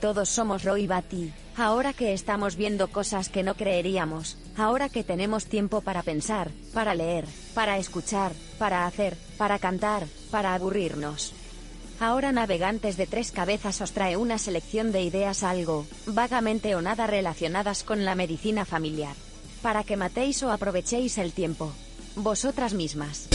todos somos Roy Batty, ahora que estamos viendo cosas que no creeríamos, ahora que tenemos tiempo para pensar, para leer, para escuchar, para hacer, para cantar, para aburrirnos. Ahora Navegantes de Tres Cabezas os trae una selección de ideas algo, vagamente o nada relacionadas con la medicina familiar. Para que matéis o aprovechéis el tiempo. Vosotras mismas.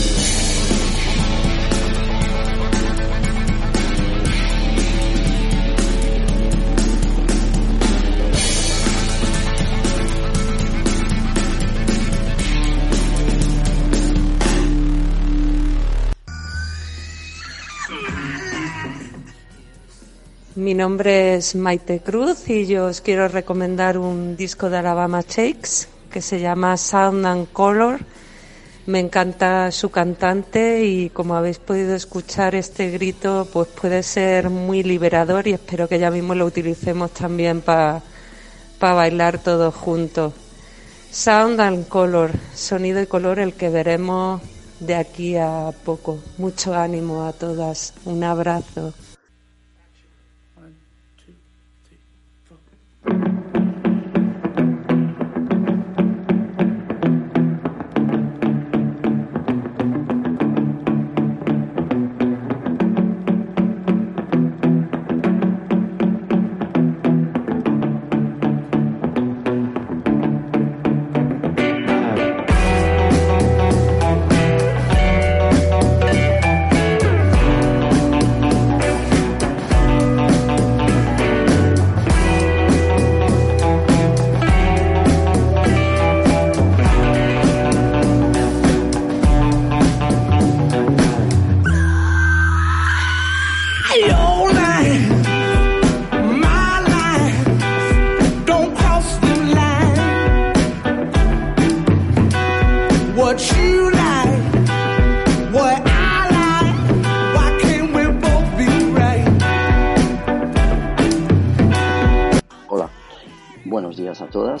Mi nombre es Maite Cruz y yo os quiero recomendar un disco de Alabama Shakes que se llama Sound and Color. Me encanta su cantante y como habéis podido escuchar este grito pues puede ser muy liberador y espero que ya mismo lo utilicemos también para bailar todos juntos. Sound and Color, sonido y color el que veremos de aquí a poco. Mucho ánimo a todas. Un abrazo.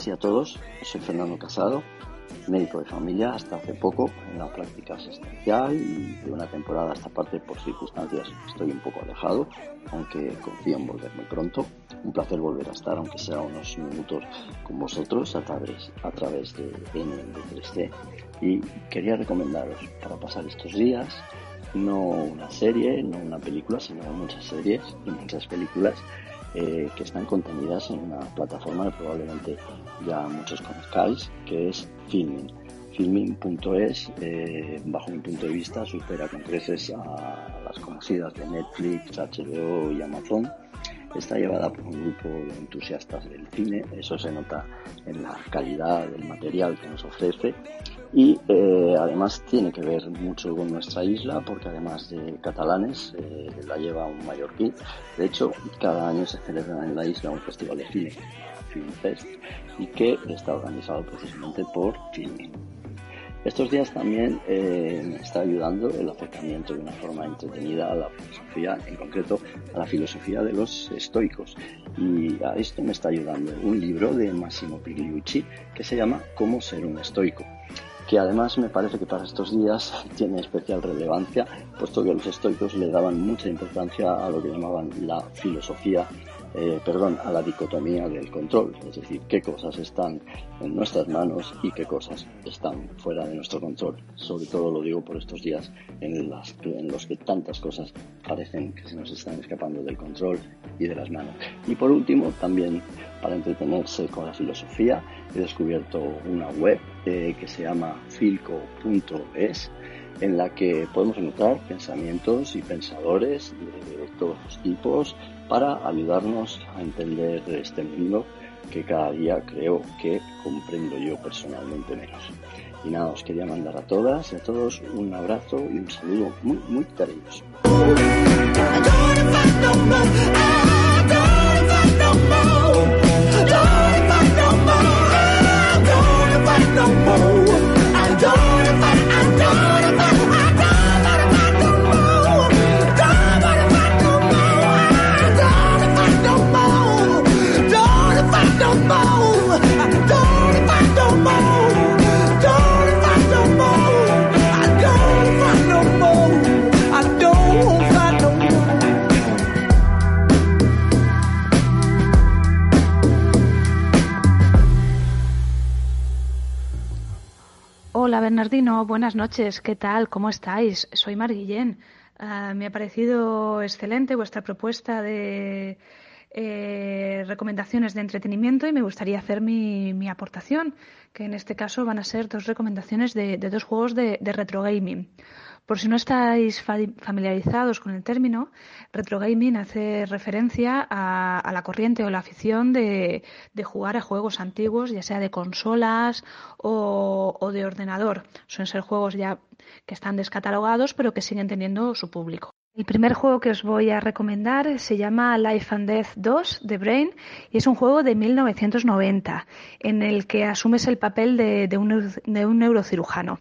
Y a todos. Soy Fernando Casado, médico de familia hasta hace poco en la práctica asistencial y de una temporada a esta parte por circunstancias estoy un poco alejado, aunque confío en volver muy pronto. Un placer volver a estar, aunque sea unos minutos con vosotros a través, a través de N3C. Y quería recomendaros para pasar estos días no una serie, no una película, sino muchas series y muchas películas eh, que están contenidas en una plataforma que probablemente ya muchos conozcáis, que es Filming. Filming.es, eh, bajo mi punto de vista, supera con creces a las conocidas de Netflix, HBO y Amazon. Está llevada por un grupo de entusiastas del cine, eso se nota en la calidad del material que nos ofrece y eh, además tiene que ver mucho con nuestra isla porque además de catalanes eh, la lleva un mallorquín. De hecho, cada año se celebra en la isla un festival de cine, Filmfest, y que está organizado precisamente por Filming. Estos días también eh, me está ayudando el acercamiento de una forma entretenida a la filosofía, en concreto a la filosofía de los estoicos. Y a esto me está ayudando un libro de Massimo Pigliucci que se llama Cómo ser un estoico que además me parece que para estos días tiene especial relevancia, puesto que los estoicos le daban mucha importancia a lo que llamaban la filosofía eh, perdón, a la dicotomía del control, es decir, qué cosas están en nuestras manos y qué cosas están fuera de nuestro control. Sobre todo lo digo por estos días en, los que tantas cosas parecen que se nos están escapando del control y de las manos. Y por último, también para entretenerse con la filosofía, he descubierto una web eh, que se llama filco.es en la que podemos encontrar pensamientos y pensadores todos los tipos para ayudarnos a entender este mundo que cada día creo que comprendo yo personalmente menos. Y nada, os quería mandar a todas y a todos un abrazo y un saludo muy, muy cariñoso. Bernardino, buenas noches. ¿Qué tal? ¿Cómo estáis? Soy Mar Guillén. Ah, me ha parecido excelente vuestra propuesta de eh, recomendaciones de entretenimiento y me gustaría hacer mi, aportación, que en este caso van a ser dos recomendaciones de, dos juegos de, de retro gaming. Por si no estáis familiarizados con el término, retro gaming hace referencia a, la corriente o la afición de, jugar a juegos antiguos, ya sea de consolas o, de ordenador. Suelen ser juegos ya que están descatalogados, pero que siguen teniendo su público. El primer juego que os voy a recomendar se llama Life and Death 2 de Brain y es un juego de 1990 en el que asumes el papel de un neurocirujano.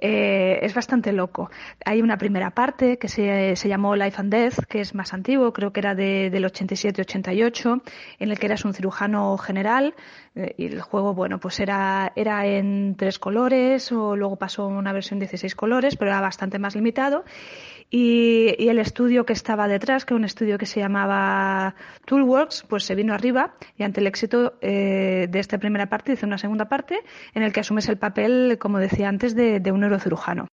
Eh, es bastante loco. Hay una primera parte que se, se, llamó Life and Death, que es más antiguo, creo que era de, del 87-88, en el que eras un cirujano general eh, y el juego, bueno, pues era, era en tres colores o luego pasó una versión de 16 colores, pero era bastante más limitado. Y, y, el estudio que estaba detrás, que un estudio que se llamaba Toolworks, pues se vino arriba y ante el éxito eh, de esta primera parte hizo una segunda parte en el que asumes el papel, como decía antes, de, de un neurocirujano.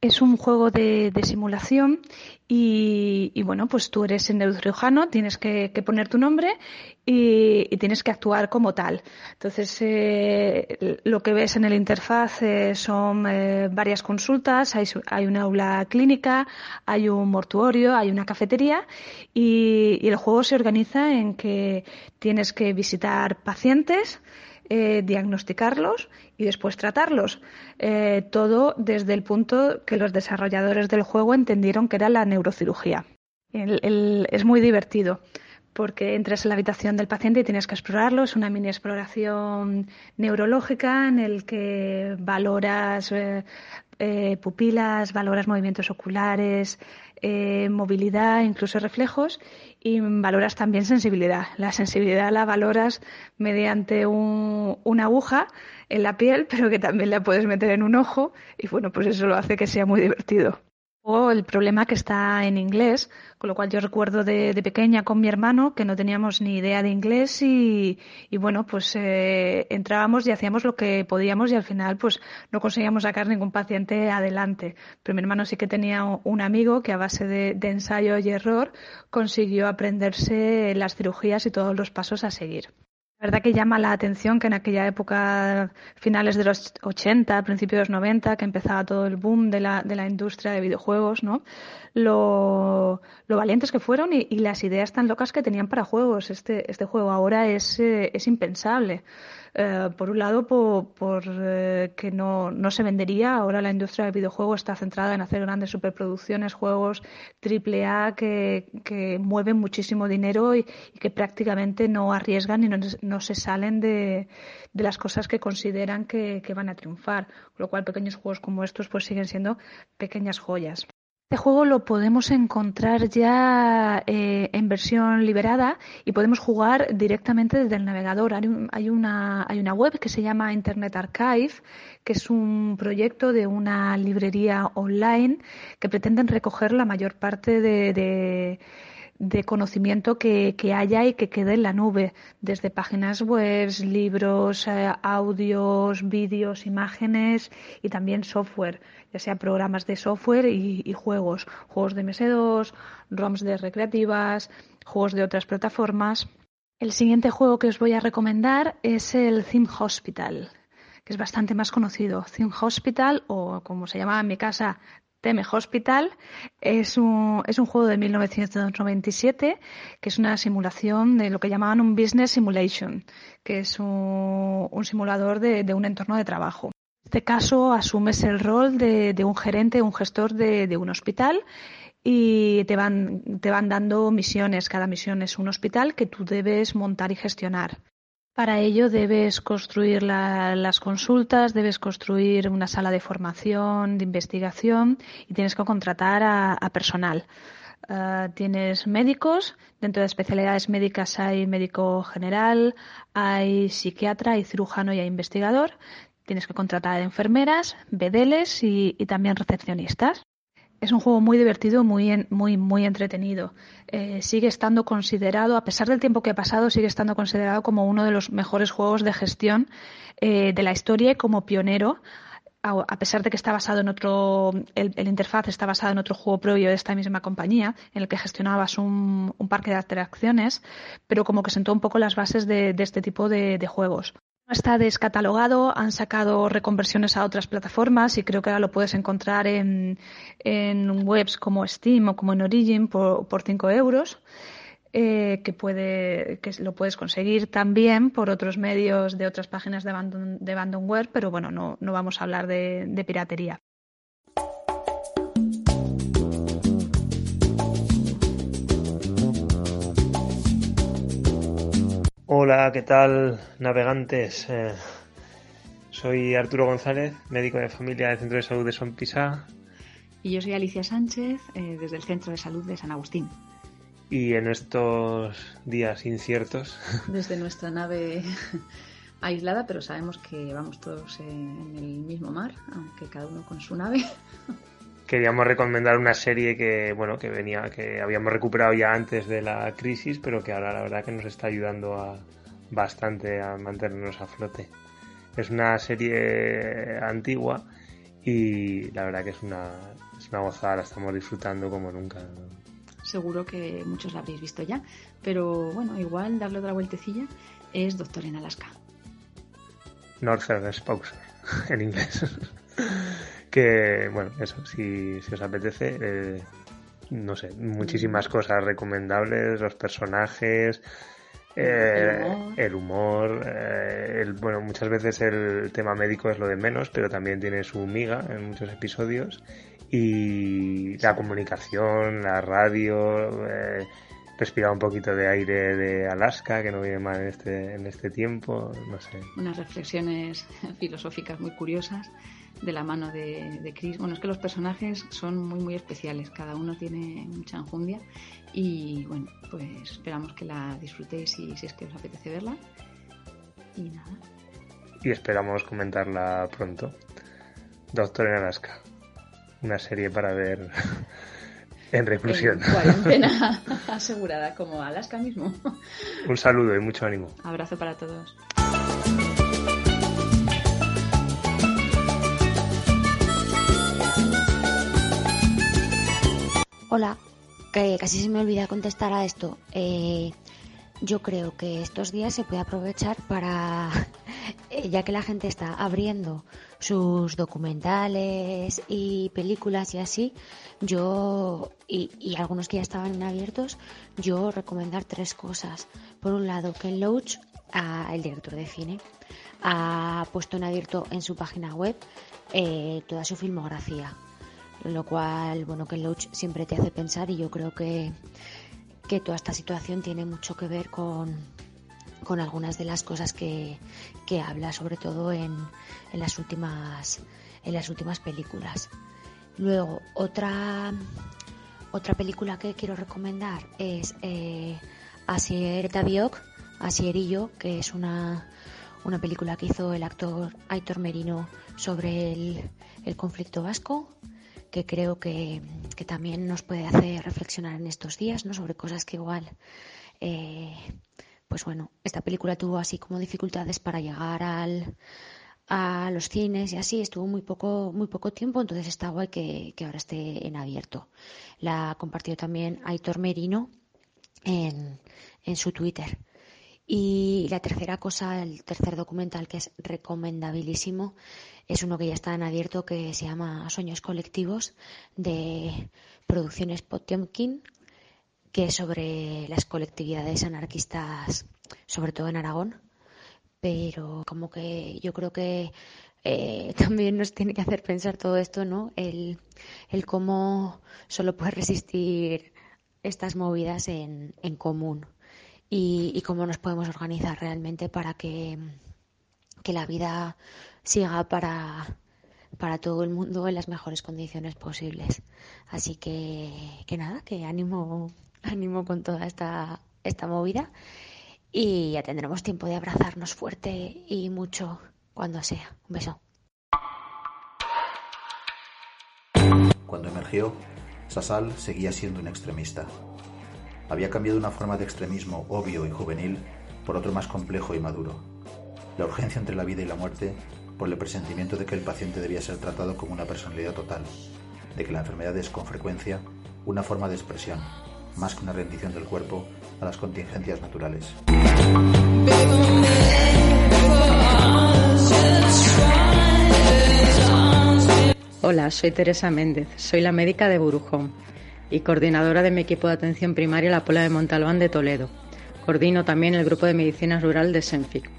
Es un juego de, simulación y, bueno, pues tú eres el neurocirujano, tienes que, poner tu nombre y, tienes que actuar como tal. Entonces, eh, lo que ves en el interfaz eh, son eh, varias consultas, hay, hay una aula clínica, hay un mortuorio, hay una cafetería y el juego se organiza en que tienes que visitar pacientes, eh, diagnosticarlos y después tratarlos. Eh, todo desde el punto que los desarrolladores del juego entendieron que era la neurocirugía. es muy divertido porque entras en la habitación del paciente y tienes que explorarlo. Es una mini exploración neurológica en el que valoras eh, pupilas, valoras movimientos oculares, movilidad, incluso reflejos y valoras también sensibilidad. La sensibilidad la valoras mediante una aguja en la piel, pero que también la puedes meter en un ojo y bueno, pues eso lo hace que sea muy divertido. O el problema que está en inglés, con lo cual yo recuerdo de, pequeña con mi hermano que no teníamos ni idea de inglés y, bueno, pues eh, entrábamos y hacíamos lo que podíamos y al final pues no conseguíamos sacar ningún paciente adelante. Pero mi hermano sí que tenía un amigo que a base de ensayo y error consiguió aprenderse las cirugías y todos los pasos a seguir. La verdad que llama la atención que en aquella época, finales de los 80, principios de los 90, que empezaba todo el boom de la, de la industria de videojuegos, ¿no? Lo, valientes que fueron y, las ideas tan locas que tenían para juegos. Este, este juego ahora es, eh, es impensable. Eh, por un lado, por, eh, que no, no, se vendería. Ahora la industria del videojuego está centrada en hacer grandes superproducciones, juegos triple A que, mueven muchísimo dinero y, que prácticamente no arriesgan y no, no se salen de, de, las cosas que consideran que, que van a triunfar. Con lo cual, pequeños juegos como estos pues siguen siendo pequeñas joyas. Este juego lo podemos encontrar ya eh, en versión liberada y podemos jugar directamente desde el navegador. Hay, una, hay una web que se llama Internet Archive, que es un proyecto de una librería online que pretenden recoger la mayor parte de de conocimiento que, haya y que quede en la nube, desde páginas web, libros, eh, audios, vídeos, imágenes y también software, ya sea programas de software y, juegos, juegos de MS2, ROMs de recreativas, juegos de otras plataformas. El siguiente juego que os voy a recomendar es el Theme Hospital, que es bastante más conocido. Theme Hospital, o como se llamaba en mi casa, Teme Hospital es un, juego de 1997 que es una simulación de lo que llamaban un business simulation, que es un, simulador de, un entorno de trabajo. En este caso asumes el rol de, un gerente, un gestor de, de un hospital y te van, te van dando misiones. Cada misión es un hospital que tú debes montar y gestionar. Para ello debes construir las consultas, debes construir una sala de formación, de investigación y tienes que contratar a, personal. Ah, tienes médicos, dentro de especialidades médicas hay médico general, hay psiquiatra, hay cirujano y hay investigador. Tienes que contratar enfermeras, bedeles y también recepcionistas. Es un juego muy divertido, muy, muy, muy entretenido. Eh, sigue estando considerado, a pesar del tiempo que ha pasado, sigue estando considerado como uno de los mejores juegos de gestión eh, de la historia y como pionero a pesar de que está basado en otro, el, interfaz está basado en otro juego propio de esta misma compañía, en el que gestionabas un, parque de atracciones, pero como que sentó un poco las bases de, este tipo de, juegos. Está descatalogado, han sacado reconversiones a otras plataformas y creo que ahora lo puedes encontrar en, webs como Steam o como en Origin por, por 5 euros. Eh, que, puede, que lo puedes conseguir también por otros medios de otras páginas de, abandon, de pero bueno, no, vamos a hablar de piratería. Hola, ¿qué tal, navegantes? Eh, soy Arturo González, médico de familia del Centro de Salud de Son Pisa. Y yo soy Alicia Sánchez, eh, desde el Centro de Salud de San Agustín y en estos días inciertos. Desde nuestra nave aislada, pero sabemos que vamos todos en el mismo mar, aunque cada uno con su nave. Queríamos recomendar una serie que, bueno, que venía, que habíamos recuperado ya antes de la crisis, pero que ahora la verdad que nos está ayudando a, bastante a mantenernos a flote. Es una serie antigua y la verdad que es una, es una gozada, la estamos disfrutando como nunca seguro que muchos la habréis visto ya, pero bueno, igual darle otra vueltecilla es Doctor en Alaska. Northern Exposure, en inglés. que, bueno, eso, si, os apetece, eh, no sé, muchísimas cosas recomendables, los personajes, el humor, eh, eh, bueno, muchas veces el tema médico es lo de menos, pero también tiene su miga en muchos episodios. Y la comunicación, la radio, eh, respirar un poquito de aire de Alaska, que no viene mal en este, en este tiempo, no sé. Unas reflexiones filosóficas muy curiosas de la mano de, de Chris. Bueno, es que los personajes son muy, muy especiales, cada uno tiene mucha enjundia y bueno, pues esperamos que la disfrutéis y si es que os apetece verla. Y nada. Y esperamos comentarla pronto. Doctor en Alaska una serie para ver en reclusión. cuarentena asegurada, como Alaska mismo. Un saludo y mucho ánimo. Abrazo para todos. Hola, que casi se me olvida contestar a esto. Eh, yo creo que estos días se puede aprovechar para, eh, ya que la gente está abriendo sus documentales y películas y así, yo, y, algunos que ya estaban abiertos, yo recomendar tres cosas. Por un lado, Ken Loach, el director de cine, ha puesto en abierto en su página web eh, toda su filmografía. Lo cual, bueno, Ken Loach siempre te hace pensar y yo creo que que toda esta situación tiene mucho que ver con, con algunas de las cosas que, que habla, sobre todo en, en, las últimas, en las últimas películas. Luego, otra, otra película que quiero recomendar es eh, Asier Tabiok, Asier y yo, que es una, una película que hizo el actor Aitor Merino sobre el, el conflicto vasco que creo que, también nos puede hacer reflexionar en estos días, ¿no? Sobre cosas que igual, eh, pues bueno, esta película tuvo así como dificultades para llegar al, a los cines y así, estuvo muy poco, muy poco tiempo, entonces está guay que, que ahora esté en abierto. La compartió también Aitor Merino en, en su Twitter. Y la tercera cosa, el tercer documental que es recomendabilísimo, es uno que ya está en abierto que se llama Sueños Colectivos de Producciones Potemkin, que es sobre las colectividades anarquistas, sobre todo en Aragón. Pero como que yo creo que eh, también nos tiene que hacer pensar todo esto, ¿no? El, el cómo solo puede resistir estas movidas en, en común y, cómo nos podemos organizar realmente para que, que la vida siga para, para todo el mundo en las mejores condiciones posibles. Así que, que nada, que ánimo, ánimo con toda esta, esta movida y ya tendremos tiempo de abrazarnos fuerte y mucho cuando sea. Un beso. Cuando emergió, Sasal seguía siendo un extremista había cambiado una forma de extremismo obvio y juvenil por otro más complejo y maduro. La urgencia entre la vida y la muerte por el presentimiento de que el paciente debía ser tratado como una personalidad total, de que la enfermedad es con frecuencia una forma de expresión, más que una rendición del cuerpo a las contingencias naturales. Hola, soy Teresa Méndez, soy la médica de Burujón y coordinadora de mi equipo de atención primaria La Pola de Montalbán de Toledo. Coordino también el grupo de medicina rural de Senfic.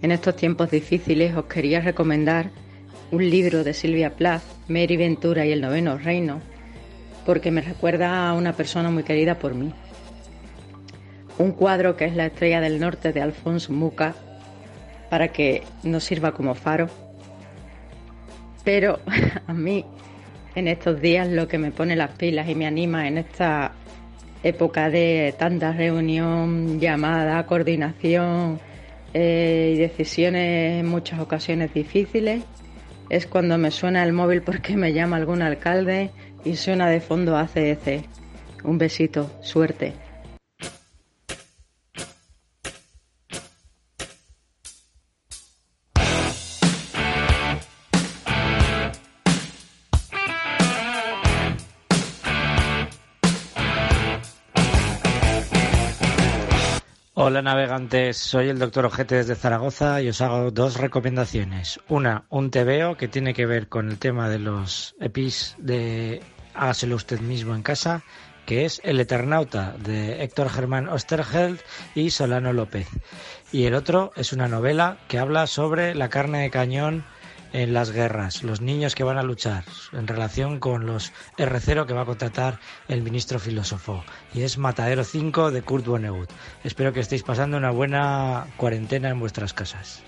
En estos tiempos difíciles os quería recomendar un libro de Silvia Plath, Mary Ventura y el noveno reino, porque me recuerda a una persona muy querida por mí. Un cuadro que es la estrella del norte de Alfonso Muca, para que nos sirva como faro. Pero a mí, en estos días, lo que me pone las pilas y me anima en esta época de tanta reunión, llamada, coordinación eh, y decisiones en muchas ocasiones difíciles, es cuando me suena el móvil porque me llama algún alcalde y suena de fondo ACEC. Un besito, suerte. Hola navegantes, soy el doctor Ojete desde Zaragoza y os hago dos recomendaciones. Una, un TVO que tiene que ver con el tema de los EPIs de hágaselo usted mismo en casa, que es El Eternauta de Héctor Germán Osterheld y Solano López. Y el otro es una novela que habla sobre la carne de cañón en las guerras, los niños que van a luchar en relación con los R0 que va a contratar el ministro filósofo. Y es Matadero 5 de Kurt Vonnegut. Espero que estéis pasando una buena cuarentena en vuestras casas.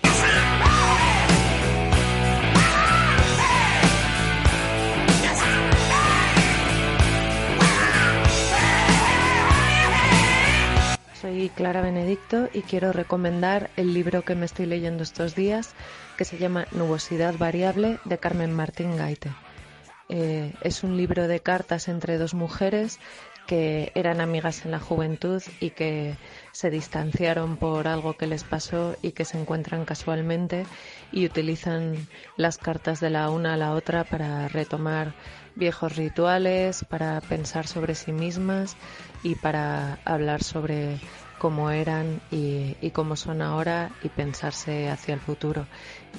Clara Benedicto y quiero recomendar el libro que me estoy leyendo estos días que se llama Nubosidad Variable de Carmen Martín Gaite. Eh, es un libro de cartas entre dos mujeres que eran amigas en la juventud y que se distanciaron por algo que les pasó y que se encuentran casualmente y utilizan las cartas de la una a la otra para retomar viejos rituales, para pensar sobre sí mismas y para hablar sobre cómo eran y, y, cómo son ahora y pensarse hacia el futuro.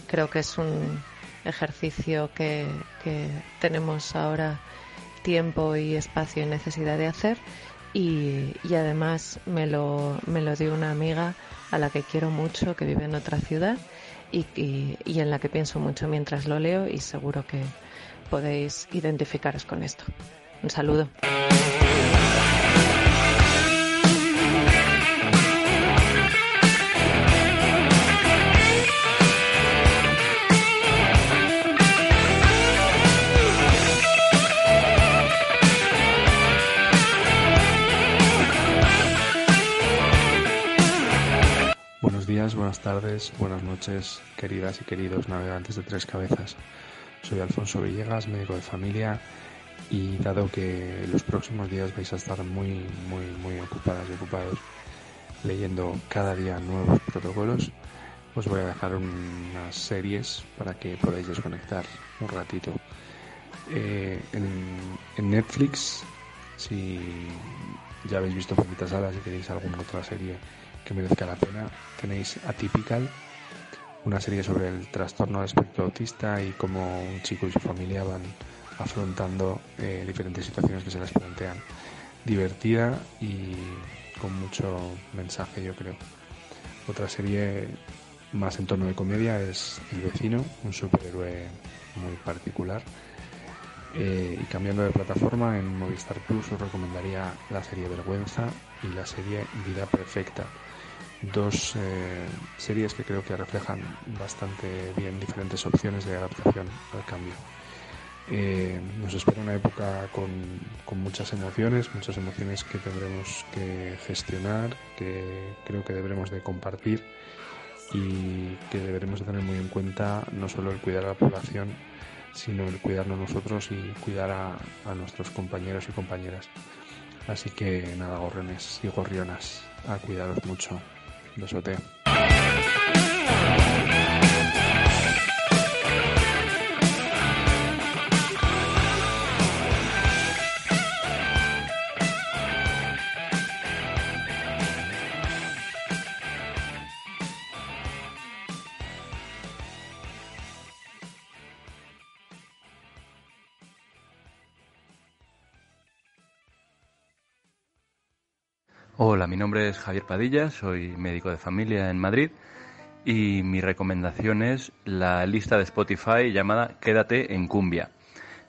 Creo que es un ejercicio que, que tenemos ahora tiempo y espacio y necesidad de hacer y, y además me lo, me lo dio una amiga a la que quiero mucho, que vive en otra ciudad y, y, y en la que pienso mucho mientras lo leo y seguro que podéis identificaros con esto. Un saludo. Buenas tardes, buenas noches, queridas y queridos navegantes de tres cabezas. Soy Alfonso Villegas, médico de familia, y dado que los próximos días vais a estar muy, muy, muy ocupadas y ocupados leyendo cada día nuevos protocolos, os voy a dejar unas series para que podáis desconectar un ratito. Eh, en, en, Netflix, si ya habéis visto poquitas salas y queréis alguna otra serie que merezca la pena, tenéis Atypical, una serie sobre el trastorno del espectro autista y cómo un chico y su familia van afrontando eh, diferentes situaciones que se les plantean. Divertida y con mucho mensaje, yo creo. Otra serie más en tono de comedia es El vecino, un superhéroe muy particular. Eh, y cambiando de plataforma, en Movistar Plus os recomendaría la serie Vergüenza y la serie Vida Perfecta. Dos eh, series que creo que reflejan bastante bien diferentes opciones de adaptación al cambio. Eh, nos espera una época con, con, muchas emociones, muchas emociones que tendremos que gestionar, que creo que deberemos de compartir y que deberemos de tener muy en cuenta no solo el cuidar a la población, sino el cuidarnos nosotros y cuidar a, nuestros compañeros y compañeras. Así que nada, gorriones y gorrionas, a cuidaros mucho. Besote. Hola, mi nombre es Javier Padilla, soy médico de familia en Madrid y mi recomendación es la lista de Spotify llamada Quédate en Cumbia,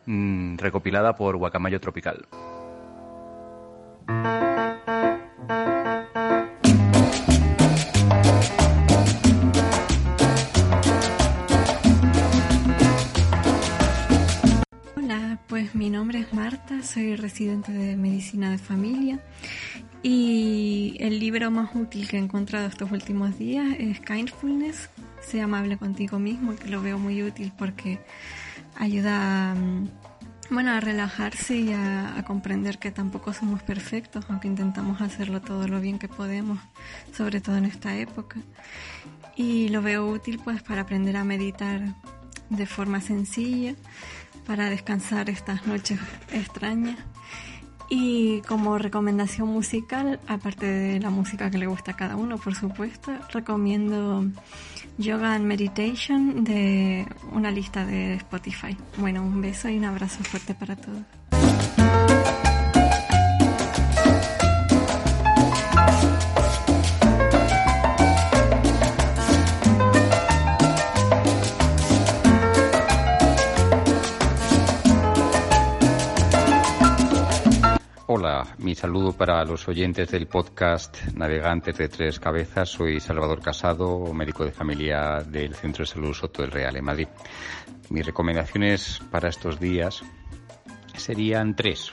mm, recopilada por Guacamayo Tropical. Hola, pues mi nombre es Marta, soy residente de medicina de familia libro más útil que he encontrado estos últimos días es Kindfulness, Sea amable contigo mismo, que lo veo muy útil porque ayuda a, mm, bueno, a relajarse y a, a, comprender que tampoco somos perfectos, aunque intentamos hacerlo todo lo bien que podemos, sobre todo en esta época. Y lo veo útil pues para aprender a meditar de forma sencilla, para descansar estas noches extrañas y como recomendación musical, aparte de la música que le gusta a cada uno, por supuesto, recomiendo Yoga and Meditation de una lista de Spotify. Bueno, un beso y un abrazo fuerte para todos. Hola, mi saludo para los oyentes del podcast Navegantes de Tres Cabezas. Soy Salvador Casado, médico de familia del Centro de Salud Soto del Real en Madrid. Mis recomendaciones para estos días serían tres.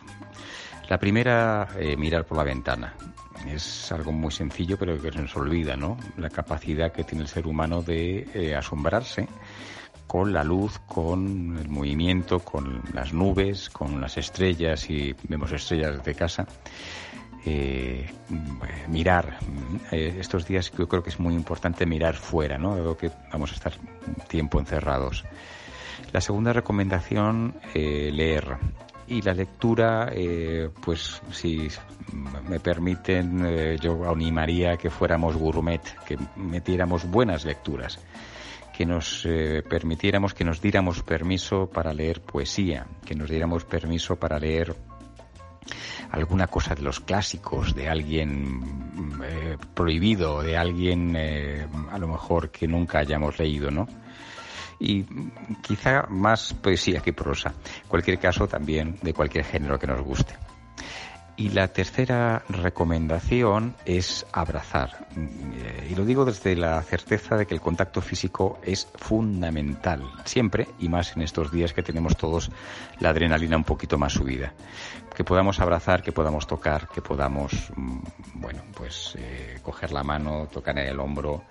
La primera, eh, mirar por la ventana. Es algo muy sencillo, pero que se nos olvida, ¿no? La capacidad que tiene el ser humano de eh, asombrarse con la luz, con el movimiento, con las nubes, con las estrellas, y vemos estrellas desde casa. Eh, mirar eh, estos días yo creo que es muy importante mirar fuera, ¿no? Dado que vamos a estar tiempo encerrados. La segunda recomendación, eh, leer. Y la lectura, eh, pues si me permiten, eh, yo animaría que fuéramos gourmet, que metiéramos buenas lecturas que nos eh, permitiéramos, que nos diéramos permiso para leer poesía, que nos diéramos permiso para leer alguna cosa de los clásicos, de alguien eh, prohibido, de alguien eh, a lo mejor que nunca hayamos leído, ¿no? Y quizá más poesía que prosa. Cualquier caso, también de cualquier género que nos guste. Y la tercera recomendación es abrazar. Eh, y lo digo desde la certeza de que el contacto físico es fundamental, siempre y más en estos días que tenemos todos la adrenalina un poquito más subida. Que podamos abrazar, que podamos tocar, que podamos, mm, bueno, pues eh, coger la mano, tocar el hombro,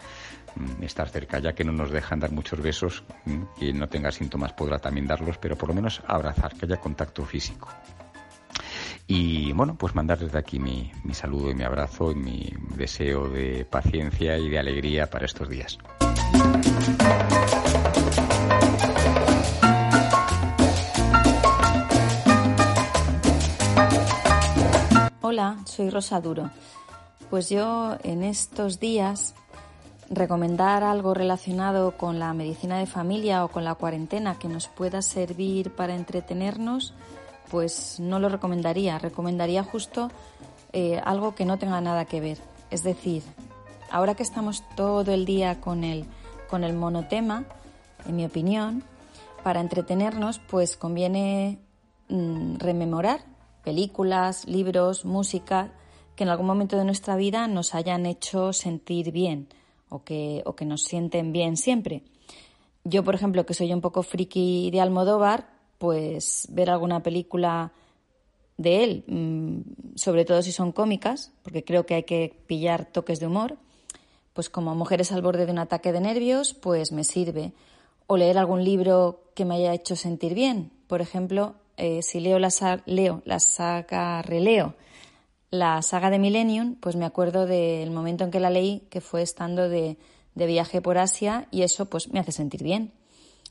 mm, estar cerca, ya que no nos dejan dar muchos besos. Mm, quien no tenga síntomas podrá también darlos, pero por lo menos abrazar, que haya contacto físico. Y bueno, pues mandar desde aquí mi, mi saludo y mi abrazo y mi deseo de paciencia y de alegría para estos días. Hola, soy Rosa Duro. Pues yo en estos días recomendar algo relacionado con la medicina de familia o con la cuarentena que nos pueda servir para entretenernos, pues no lo recomendaría. Recomendaría justo eh, algo que no tenga nada que ver. Es decir, ahora que estamos todo el día con el, con el monotema, en mi opinión, para entretenernos, pues conviene mm, rememorar películas, libros, música que en algún momento de nuestra vida nos hayan hecho sentir bien o que, o que nos sienten bien siempre. Yo, por ejemplo, que soy un poco friki de Almodóvar, pues ver alguna película de él, mm, sobre todo si son cómicas, porque creo que hay que pillar toques de humor, pues como Mujeres al borde de un ataque de nervios, pues me sirve. O leer algún libro que me haya hecho sentir bien. Por ejemplo, eh, si leo la, leo la saga, releo la saga de Millennium, pues me acuerdo del momento en que la leí, que fue estando de, de viaje por Asia, y eso pues me hace sentir bien.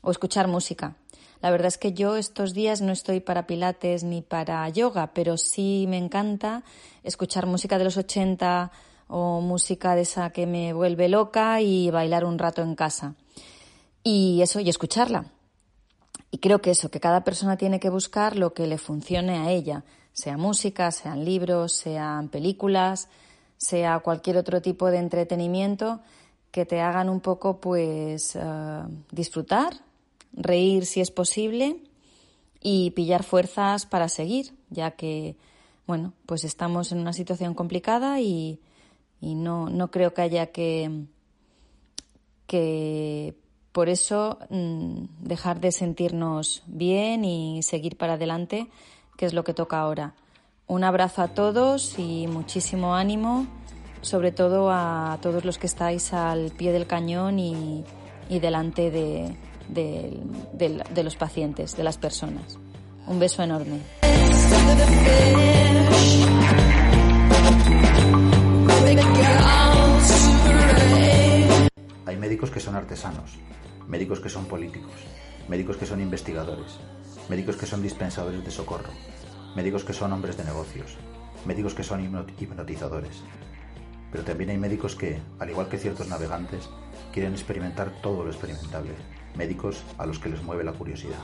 O escuchar música. La verdad es que yo estos días no estoy para pilates ni para yoga, pero sí me encanta escuchar música de los 80 o música de esa que me vuelve loca y bailar un rato en casa. Y eso, y escucharla. Y creo que eso, que cada persona tiene que buscar lo que le funcione a ella, sea música, sean libros, sean películas, sea cualquier otro tipo de entretenimiento que te hagan un poco pues eh, disfrutar, reír si es posible y pillar fuerzas para seguir, ya que bueno, pues estamos en una situación complicada y, no, no, creo que haya que, que por eso mm, dejar de sentirnos bien y seguir para adelante, que es lo que toca ahora. Un abrazo a todos y muchísimo ánimo, sobre todo a todos los que estáis al pie del cañón y, delante de, de los pacientes, de las personas. Un beso enorme. Hay médicos que son artesanos, médicos que son políticos, médicos que son investigadores, médicos que son dispensadores de socorro, médicos que son hombres de negocios, médicos que son hipnotizadores. Pero también hay médicos que, al igual que ciertos navegantes, quieren experimentar todo lo experimentable, médicos a los que les mueve la curiosidad.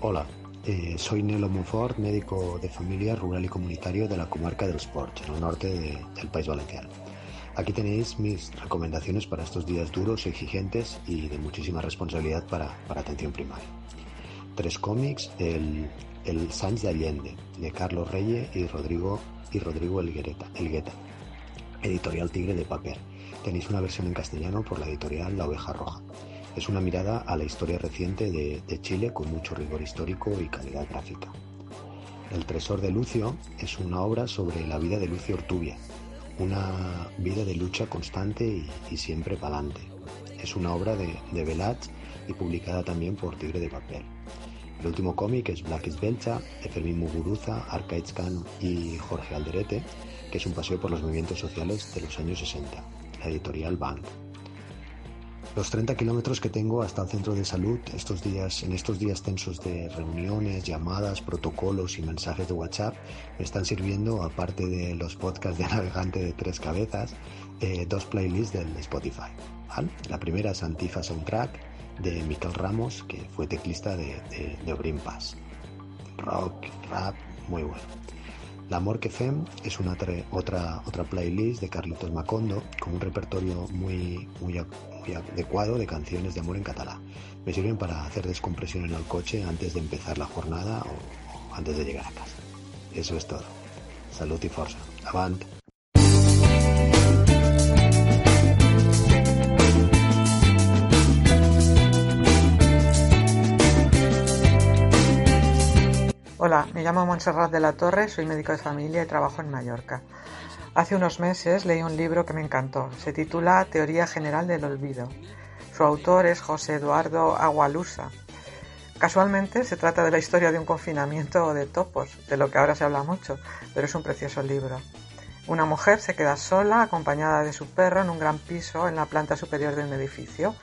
Hola, eh, soy Nelo Monfort, médico de familia rural y comunitario de la comarca del Sport, en el norte del país valenciano. Aquí tenéis mis recomendaciones para estos días duros, exigentes y de muchísima responsabilidad para, atención primaria. Tres cómics, el, el Sánchez de Allende, de Carlos Reyes y Rodrigo, y Rodrigo Elgueta, editorial Tigre de Papel. Tenéis una versión en castellano por la editorial La Oveja Roja. Es una mirada a la historia reciente de, Chile con mucho rigor histórico y calidad gráfica. El Tresor de Lucio es una obra sobre la vida de Lucio Ortubia, una vida de lucha constante y, siempre palante. Es una obra de, de y publicada también por Tigre de Papel. El último cómic es Black is Belcha, de Fermín Muguruza, Arcaiz y Jorge Alderete, que es un paseo por los movimientos sociales de los años 60, la editorial Bank. Los 30 kilómetros que tengo hasta el centro de salud estos días, en estos días tensos de reuniones, llamadas, protocolos y mensajes de WhatsApp me están sirviendo, aparte de los podcasts de navegante de tres cabezas, eh, dos playlists del Spotify. La primera es Antifa Soundtrack de Miquel Ramos, que fue teclista de, de, de Pass. Rock, rap, muy bueno. L'Amor que Fem es una otra, otra playlist de Carlitos Macondo con un repertorio muy, muy, adecuado de canciones de amor en catalán. Me sirven para hacer descompresión en el coche antes de empezar la jornada o, antes de llegar a casa. Eso es todo. Salud y fuerza. Avant. Hola, me llamo Montserrat de la Torre, soy médico de familia y trabajo en Mallorca. Hace unos meses leí un libro que me encantó. Se titula Teoría General del Olvido. Su autor es José Eduardo Agualusa. Casualmente se trata de la historia de un confinamiento de topos, de lo que ahora se habla mucho, pero es un precioso libro. Una mujer se queda sola, acompañada de su perro, en un gran piso en la planta superior de un edificio,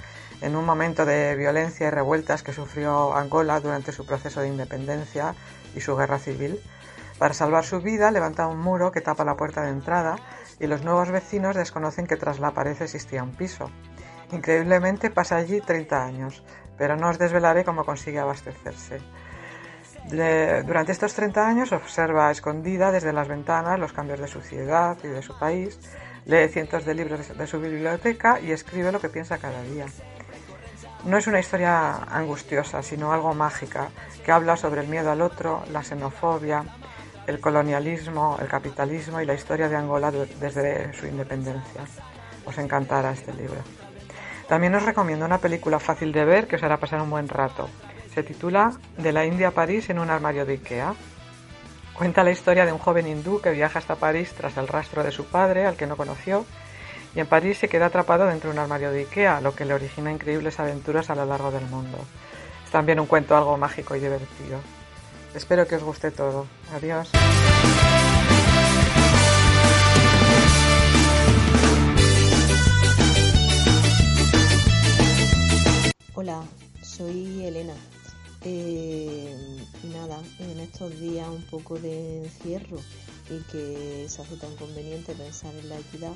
en un momento de violencia y revueltas que sufrió Angola durante su proceso de independencia y su guerra civil. Para salvar su vida levanta un muro que tapa la puerta de entrada y los nuevos vecinos desconocen que tras la pared existía un piso. Increíblemente pasa allí 30 años, pero no os desvelaré cómo consigue abastecerse. durante estos 30 años observa escondida desde las ventanas los cambios de su ciudad y de su país, lee cientos de libros de su biblioteca y escribe lo que piensa cada día. No es una historia angustiosa, sino algo mágica, que habla sobre el miedo al otro, la xenofobia, el colonialismo, el capitalismo y la historia de Angola desde su independencia. Os encantará este libro. También os recomiendo una película fácil de ver que os hará pasar un buen rato. Se titula De la India a París en un armario de Ikea. Cuenta la historia de un joven hindú que viaja hasta París tras el rastro de su padre, al que no conoció, y en París se queda atrapado dentro de un armario de Ikea, lo que le origina increíbles aventuras a lo largo del mundo. Es también un cuento algo mágico y divertido. Espero que os guste todo. Adiós. Hola, soy Elena. Eh, nada, en estos días un poco de encierro y que se hace tan conveniente pensar en la equidad,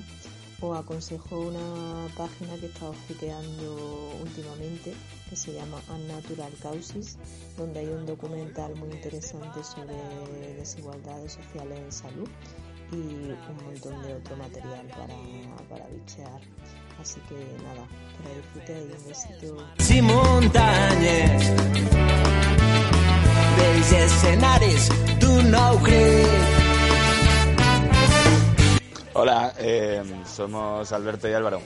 os aconsejo una página que he estado citeando últimamente que se llama Unnatural Causes, donde hay un documental muy interesante sobre desigualdades sociales en salud y un montón de otro material para, para bichear. Así que nada, que la disfrutéis, un besito. Si escenaris d'un nou crit. Hola, eh, somos Alberto y Álvaro.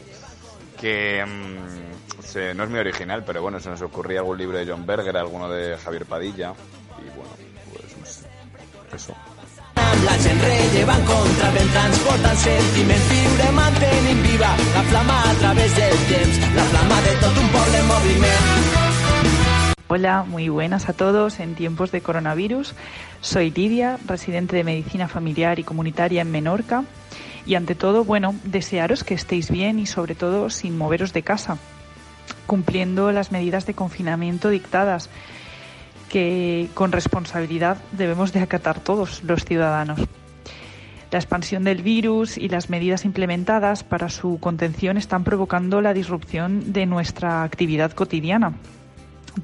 Que mm, se- no es muy original, pero bueno, se nos ocurría algún libro de John Berger, alguno de Javier Padilla. Y bueno, pues no sé. Eso. Amb la gent rellevant contravent transportant sentiments viure mantenint viva la flama a través del temps la flama de tot un poble en moviment Hola, muy buenas a todos en tiempos de coronavirus. Soy Lidia, residente de Medicina Familiar y Comunitaria en Menorca. Y ante todo, bueno, desearos que estéis bien y sobre todo sin moveros de casa, cumpliendo las medidas de confinamiento dictadas que con responsabilidad debemos de acatar todos los ciudadanos. La expansión del virus y las medidas implementadas para su contención están provocando la disrupción de nuestra actividad cotidiana.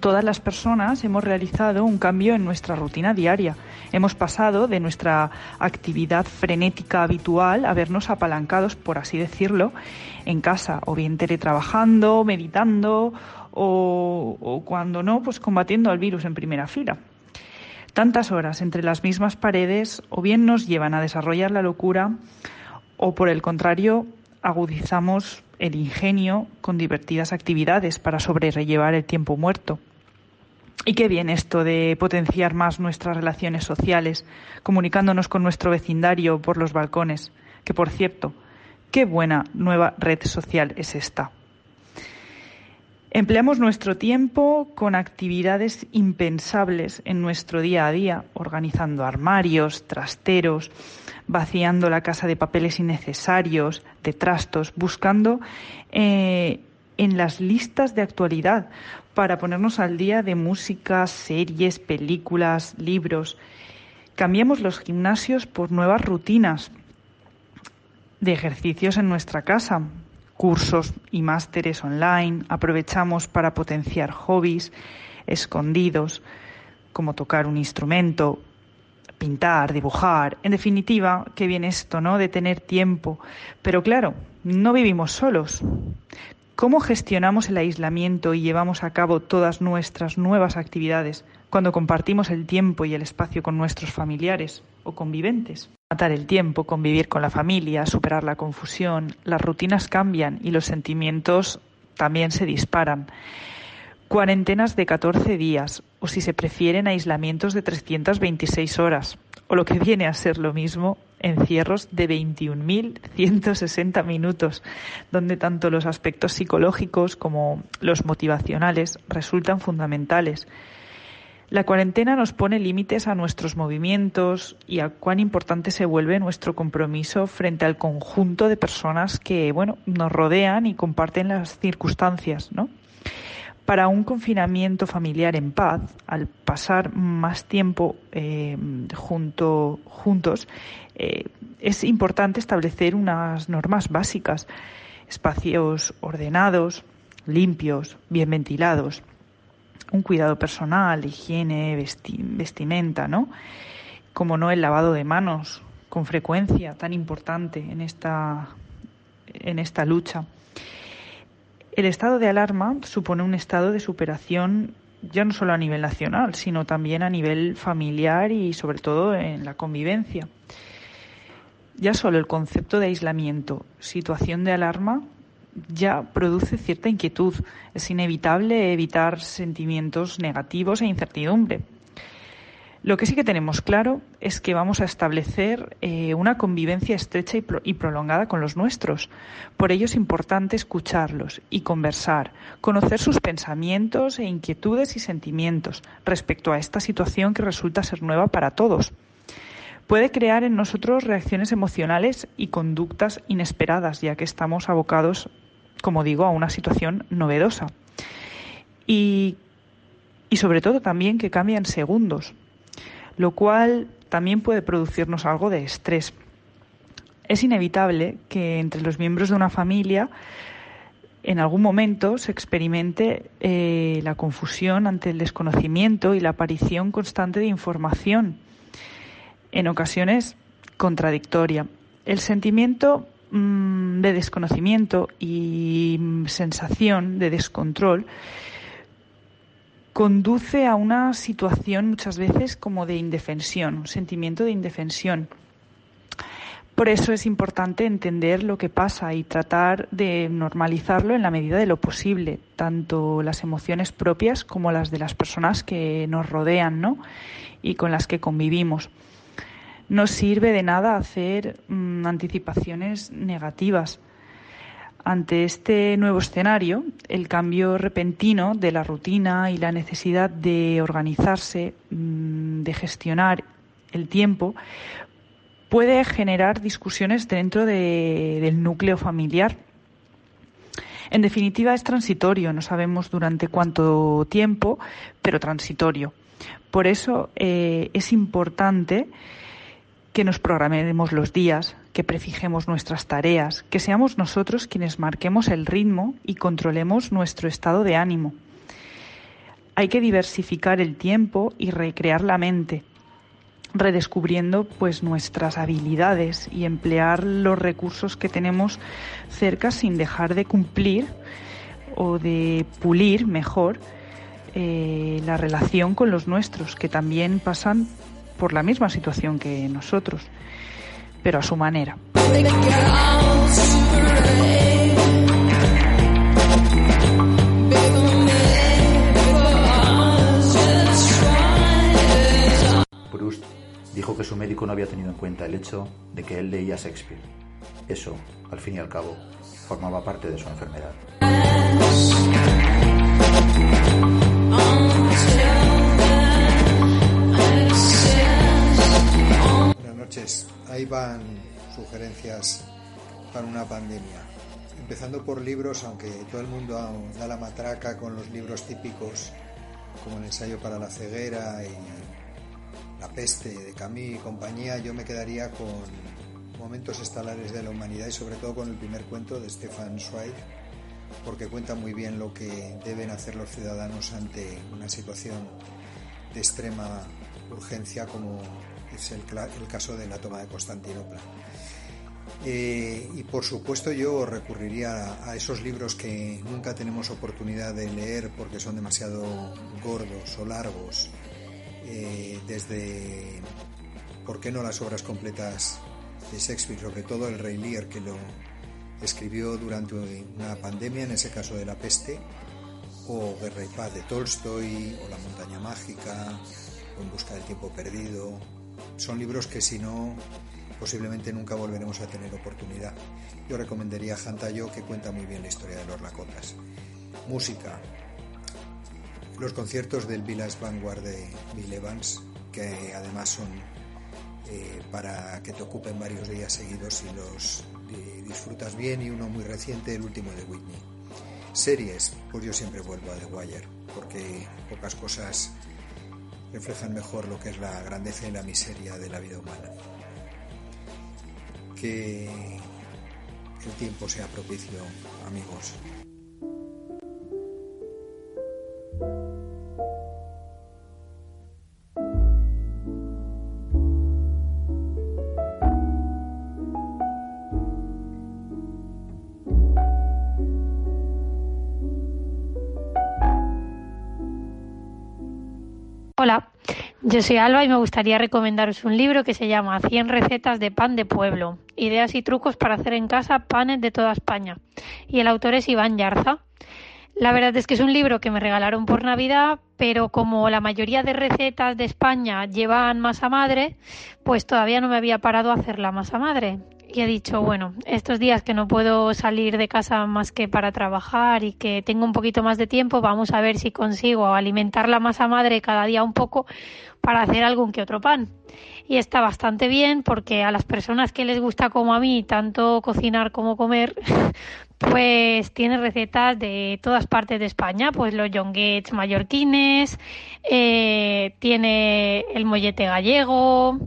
Todas las personas hemos realizado un cambio en nuestra rutina diaria. Hemos pasado de nuestra actividad frenética habitual a vernos apalancados, por así decirlo, en casa, o bien teletrabajando, meditando, o, cuando no, pues combatiendo al virus en primera fila. Tantas horas entre las mismas paredes o bien nos llevan a desarrollar la locura o por el contrario agudizamos el ingenio con divertidas actividades para sobrellevar el tiempo muerto. Y qué bien esto de potenciar más nuestras relaciones sociales, comunicándonos con nuestro vecindario por los balcones, que por cierto, qué buena nueva red social es esta. Empleamos nuestro tiempo con actividades impensables en nuestro día a día, organizando armarios, trasteros, vaciando la casa de papeles innecesarios, de trastos, buscando eh, en las listas de actualidad para ponernos al día de música, series, películas, libros. Cambiamos los gimnasios por nuevas rutinas de ejercicios en nuestra casa, cursos y másteres online, aprovechamos para potenciar hobbies escondidos, como tocar un instrumento, pintar, dibujar, en definitiva, qué bien esto, ¿no? De tener tiempo. Pero claro, no vivimos solos. ¿Cómo gestionamos el aislamiento y llevamos a cabo todas nuestras nuevas actividades cuando compartimos el tiempo y el espacio con nuestros familiares o conviventes? Matar el tiempo, convivir con la familia, superar la confusión, las rutinas cambian y los sentimientos también se disparan. Cuarentenas de 14 días, o si se prefieren, aislamientos de 326 horas, o lo que viene a ser lo mismo, encierros de 21.160 minutos, donde tanto los aspectos psicológicos como los motivacionales resultan fundamentales. La cuarentena nos pone límites a nuestros movimientos y a cuán importante se vuelve nuestro compromiso frente al conjunto de personas que, bueno, nos rodean y comparten las circunstancias, ¿no? Para un confinamiento familiar en paz, al pasar más tiempo eh, junto, juntos, eh, es importante establecer unas normas básicas, espacios ordenados, limpios, bien ventilados, un cuidado personal, higiene, vesti vestimenta, ¿no? Como no el lavado de manos con frecuencia, tan importante en esta, en esta lucha. El estado de alarma supone un estado de superación ya no solo a nivel nacional, sino también a nivel familiar y sobre todo en la convivencia. Ya solo el concepto de aislamiento, situación de alarma, ya produce cierta inquietud. Es inevitable evitar sentimientos negativos e incertidumbre. Lo que sí que tenemos claro es que vamos a establecer eh, una convivencia estrecha y, y, prolongada con los nuestros. Por ello es importante escucharlos y conversar, conocer sus pensamientos e inquietudes y sentimientos respecto a esta situación que resulta ser nueva para todos. Puede crear en nosotros reacciones emocionales y conductas inesperadas, ya que estamos abocados, como digo, a una situación novedosa. Y, y sobre todo también que cambian segundos lo cual también puede producirnos algo de estrés. Es inevitable que entre los miembros de una familia en algún momento se experimente eh, la confusión ante el desconocimiento y la aparición constante de información, en ocasiones contradictoria. El sentimiento mm, de desconocimiento y mm, sensación de descontrol conduce a una situación muchas veces como de indefensión, un sentimiento de indefensión. Por eso es importante entender lo que pasa y tratar de normalizarlo en la medida de lo posible, tanto las emociones propias como las de las personas que nos rodean ¿no? y con las que convivimos. No sirve de nada hacer mm, anticipaciones negativas. Ante este nuevo escenario, el cambio repentino de la rutina y la necesidad de organizarse, mm, de gestionar el tiempo, puede generar discusiones dentro del núcleo familiar. En definitiva, es transitorio, no sabemos durante cuánto tiempo, pero transitorio. Por eso eh, es importante que nos programemos los días, que prefijemos nuestras tareas, que seamos nosotros quienes marquemos el ritmo y controlemos nuestro estado de ánimo. Hay que diversificar el tiempo y recrear la mente, redescubriendo pues nuestras habilidades y emplear los recursos que tenemos cerca sin dejar de cumplir o de pulir mejor eh, la relación con los nuestros que también pasan por la misma situación que nosotros pero a su manera. dijo que su médico no había tenido en cuenta el hecho de que él leía Shakespeare. Eso, al fin y al cabo, formaba parte de su enfermedad. Ahí van sugerencias para una pandemia. Empezando por libros, aunque todo el mundo da la matraca con los libros típicos como el ensayo para la ceguera y la peste de Camus y compañía, yo me quedaría con momentos estelares de la humanidad y sobre todo con el primer cuento de Stefan Zweig, porque cuenta muy bien lo que deben hacer los ciudadanos ante una situación de extrema urgencia como es el, caso de la toma de Constantinopla. Eh, y por supuesto yo recurriría a esos libros que nunca tenemos oportunidad de leer porque son demasiado gordos o largos eh, desde, ¿por qué no las obras completas de Shakespeare? Sobre todo el Rey Lear, que lo escribió durante una pandemia, en ese caso de la peste, o Guerra y Paz de Tolstoy, o La montaña mágica, o En busca del tiempo perdido. Son libros que si no, posiblemente nunca volveremos a tener oportunidad. Yo recomendaría a Hantayo, que cuenta muy bien la historia de los Lakotas. Música, los conciertos del Village Vanguard de Bill Evans, que además son eh, para que te ocupen varios días seguidos y los disfrutas bien, y uno muy reciente, el último de Whitney. Series, pues yo siempre vuelvo a The Wire, porque pocas cosas reflejan mejor lo que es la grandeza y la miseria de la vida humana. Que el tiempo sea propicio, amigos. Yo soy Alba y me gustaría recomendaros un libro que se llama 100 recetas de pan de pueblo, ideas y trucos para hacer en casa panes de toda España. Y el autor es Iván Yarza. La verdad es que es un libro que me regalaron por Navidad, pero como la mayoría de recetas de España llevan masa madre, pues todavía no me había parado a hacer la masa madre y he dicho, bueno, estos días que no puedo salir de casa más que para trabajar y que tengo un poquito más de tiempo, vamos a ver si consigo alimentar la masa madre cada día un poco para hacer algún que otro pan. Y está bastante bien porque a las personas que les gusta como a mí tanto cocinar como comer, pues tiene recetas de todas partes de España, pues los yonguets mallorquines, eh, tiene el mollete gallego,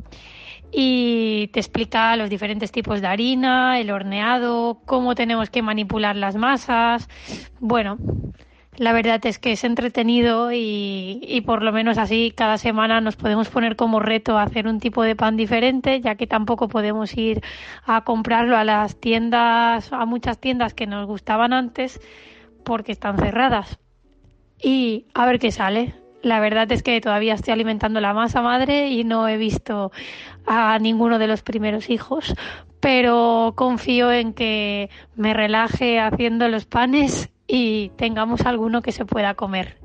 y te explica los diferentes tipos de harina, el horneado, cómo tenemos que manipular las masas. Bueno, la verdad es que es entretenido y, y, por lo menos así cada semana nos podemos poner como reto hacer un tipo de pan diferente, ya que tampoco podemos ir a comprarlo a las tiendas, a muchas tiendas que nos gustaban antes, porque están cerradas. Y a ver qué sale. La verdad es que todavía estoy alimentando la masa madre y no he visto a ninguno de los primeros hijos, pero confío en que me relaje haciendo los panes y tengamos alguno que se pueda comer.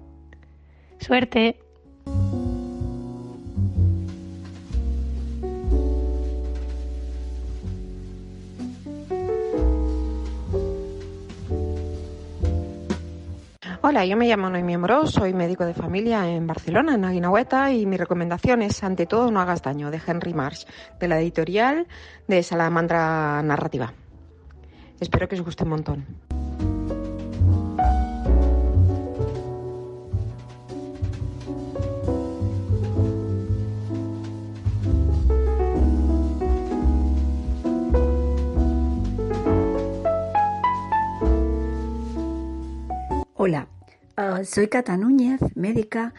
Suerte. Hola, yo me llamo Noemí Amorós, soy médico de familia en Barcelona, en Aguinahueta, y mi recomendación es, ante todo, No hagas daño, de Henry Marsh, de la editorial de Salamandra Narrativa. Espero que os guste un montón. Hola, uh, soy Cata Núñez, médica,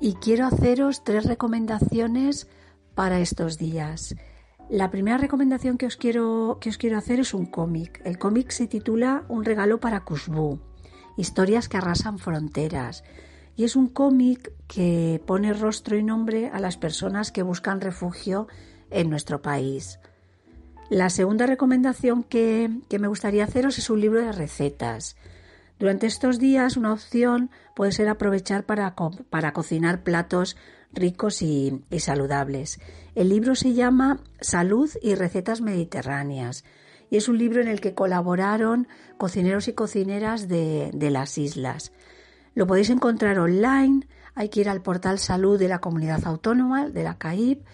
y quiero haceros tres recomendaciones para estos días. La primera recomendación que os quiero, que os quiero hacer es un cómic. El cómic se titula Un regalo para Kuzbu, historias que arrasan fronteras. Y es un cómic que pone rostro y nombre a las personas que buscan refugio en nuestro país. La segunda recomendación que, que me gustaría haceros es un libro de recetas. Durante estos días una opción puede ser aprovechar para, para cocinar platos ricos y, saludables. El libro se llama Salud y Recetas Mediterráneas y es un libro en el que colaboraron cocineros y cocineras de, las islas. Lo podéis encontrar online, hay que ir al portal Salud de la Comunidad Autónoma, de la CAIP,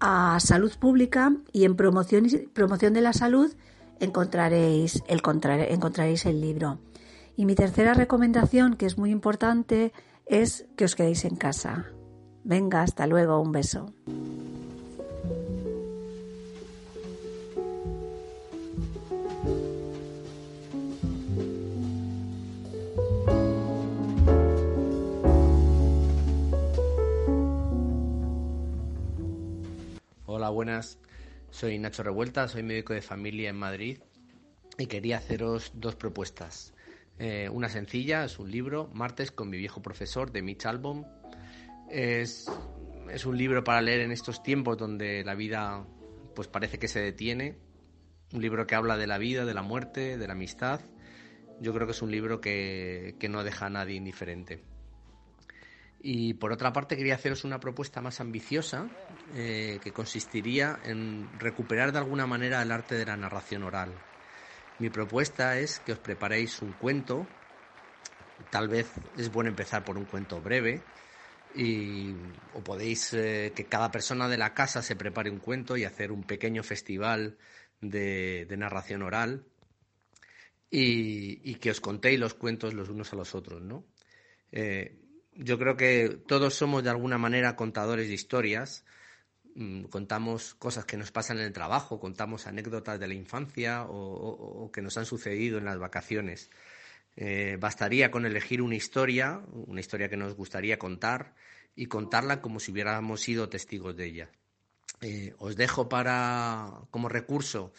a Salud Pública y en Promoción, promoción de la Salud encontraréis encontraréis el libro. Y mi tercera recomendación, que es muy importante, es que os quedéis en casa. Venga, hasta luego, un beso. Hola, buenas. Soy Nacho Revuelta, soy médico de familia en Madrid y quería haceros dos propuestas. Eh, una sencilla, es un libro, Martes con mi viejo profesor, de Mitch Albom. Es, es un libro para leer en estos tiempos donde la vida pues parece que se detiene. Un libro que habla de la vida, de la muerte, de la amistad. Yo creo que es un libro que, que no deja a nadie indiferente. Y por otra parte quería haceros una propuesta más ambiciosa eh, que consistiría en recuperar de alguna manera el arte de la narración oral. Mi propuesta es que os preparéis un cuento. Tal vez es bueno empezar por un cuento breve. Y, o podéis eh, que cada persona de la casa se prepare un cuento y hacer un pequeño festival de, narración oral y, que os contéis los cuentos los unos a los otros, ¿no? Eh, yo creo que todos somos de alguna manera contadores de historias contamos cosas que nos pasan en el trabajo, contamos anécdotas de la infancia o, que nos han sucedido en las vacaciones. Eh, bastaría con elegir una historia, una historia que nos gustaría contar y contarla como si hubiéramos sido testigos de ella. Eh, os dejo para como recurso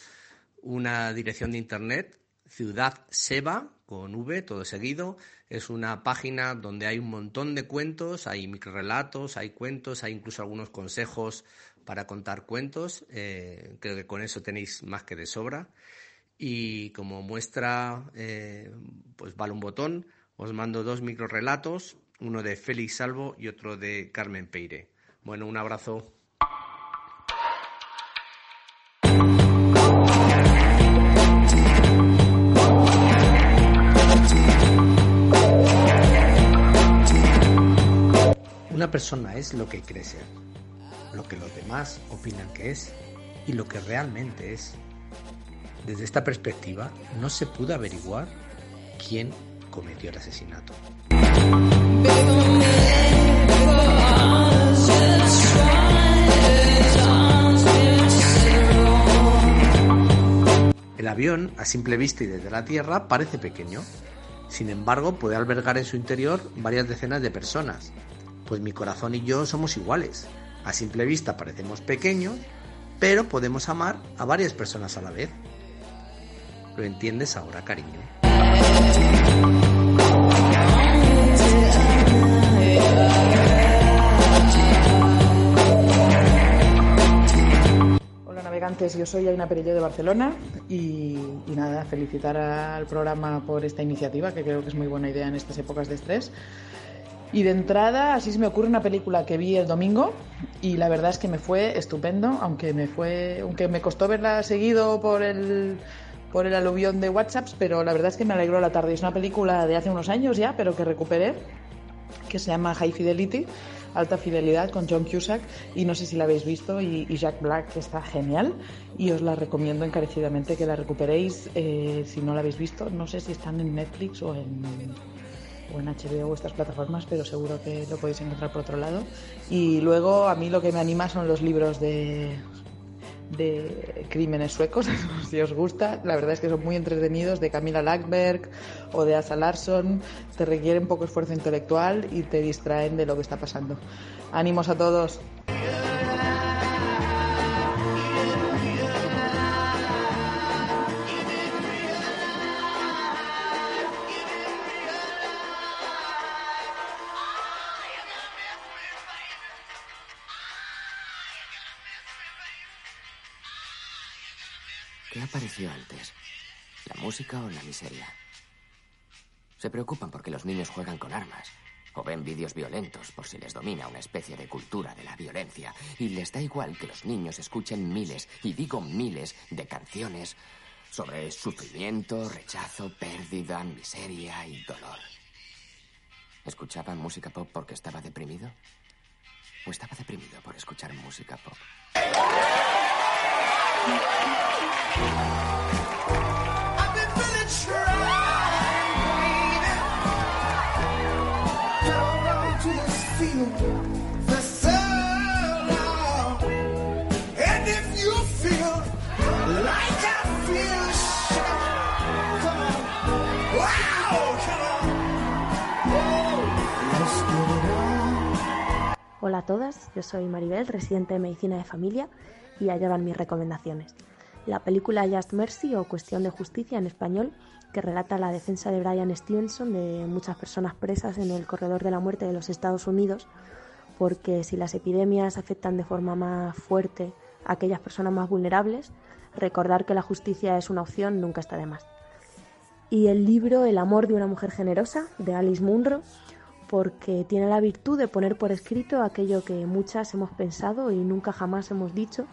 una dirección de internet, Ciudad Seba, con V, todo seguido. Es una página donde hay un montón de cuentos, hay microrelatos, hay cuentos, hay incluso algunos consejos para contar cuentos. Eh, creo que con eso tenéis más que de sobra. Y como muestra, eh, pues vale un botón, os mando dos microrelatos, uno de Félix Salvo y otro de Carmen Peire. Bueno, un abrazo. Una persona es lo que cree ser, lo que los demás opinan que es y lo que realmente es. Desde esta perspectiva, no se pudo averiguar quién cometió el asesinato. El avión, a simple vista y desde la Tierra, parece pequeño. Sin embargo, puede albergar en su interior varias decenas de personas. Pues mi corazón y yo somos iguales. A simple vista parecemos pequeños, pero podemos amar a varias personas a la vez. ¿Lo entiendes ahora, cariño? Hola navegantes, yo soy Aina Perillo de Barcelona y, y nada, felicitar al programa por esta iniciativa que creo que es muy buena idea en estas épocas de estrés. Y de entrada, así se me ocurre una película que vi el domingo y la verdad es que me fue estupendo, aunque me fue, aunque me costó verla seguido por el por el aluvión de WhatsApps, pero la verdad es que me alegró la tarde. Es una película de hace unos años ya, pero que recuperé, que se llama High Fidelity, Alta Fidelidad, con John Cusack, y no sé si la habéis visto, y, Jack Black, que está genial, y os la recomiendo encarecidamente que la recuperéis eh, si no la habéis visto. No sé si están en Netflix o en, o en HBO o estas plataformas, pero seguro que lo podéis encontrar por otro lado. Y luego a mí lo que me anima son los libros de, de crímenes suecos, si os gusta. La verdad es que son muy entretenidos, de Camila Lackberg o de Asa Larsson. Te requieren poco esfuerzo intelectual y te distraen de lo que está pasando. Ánimos a todos. ¿Qué apareció antes? ¿La música o la miseria? Se preocupan porque los niños juegan con armas o ven vídeos violentos por si les domina una especie de cultura de la violencia y les da igual que los niños escuchen miles, y digo miles, de canciones sobre sufrimiento, rechazo, pérdida, miseria y dolor. ¿Escuchaban música pop porque estaba deprimido? ¿O estaba deprimido por escuchar música pop? Hola a todas, yo soy Maribel, residente de Medicina de Familia, y allá van mis recomendaciones. La película Just Mercy o Cuestión de Justicia en español, que relata la defensa de Brian Stevenson de muchas personas presas en el corredor de la muerte de los Estados Unidos, porque si las epidemias afectan de forma más fuerte a aquellas personas más vulnerables, recordar que la justicia es una opción nunca está de más. Y el libro El amor de una mujer generosa, de Alice Munro, porque tiene la virtud de poner por escrito aquello que muchas hemos pensado y nunca jamás hemos dicho,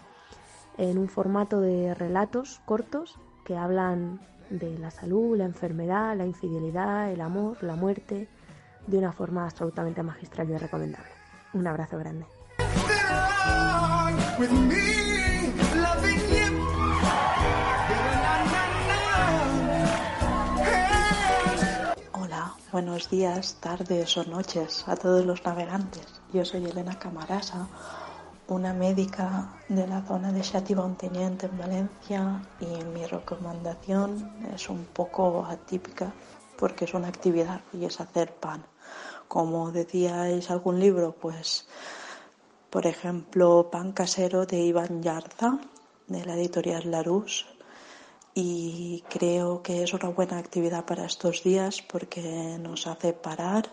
en un formato de relatos cortos que hablan de la salud, la enfermedad, la infidelidad, el amor, la muerte, de una forma absolutamente magistral y recomendable. Un abrazo grande. Hola, buenos días, tardes o noches a todos los navegantes. Yo soy Elena Camarasa, una médica de la zona de Xàtiva-Ontinyent en Valencia y mi recomendación es un poco atípica porque es una actividad y es hacer pan. Como decíais algún libro, pues por ejemplo Pan casero de Iván Yarza de la editorial Larousse y creo que es una buena actividad para estos días porque nos hace parar,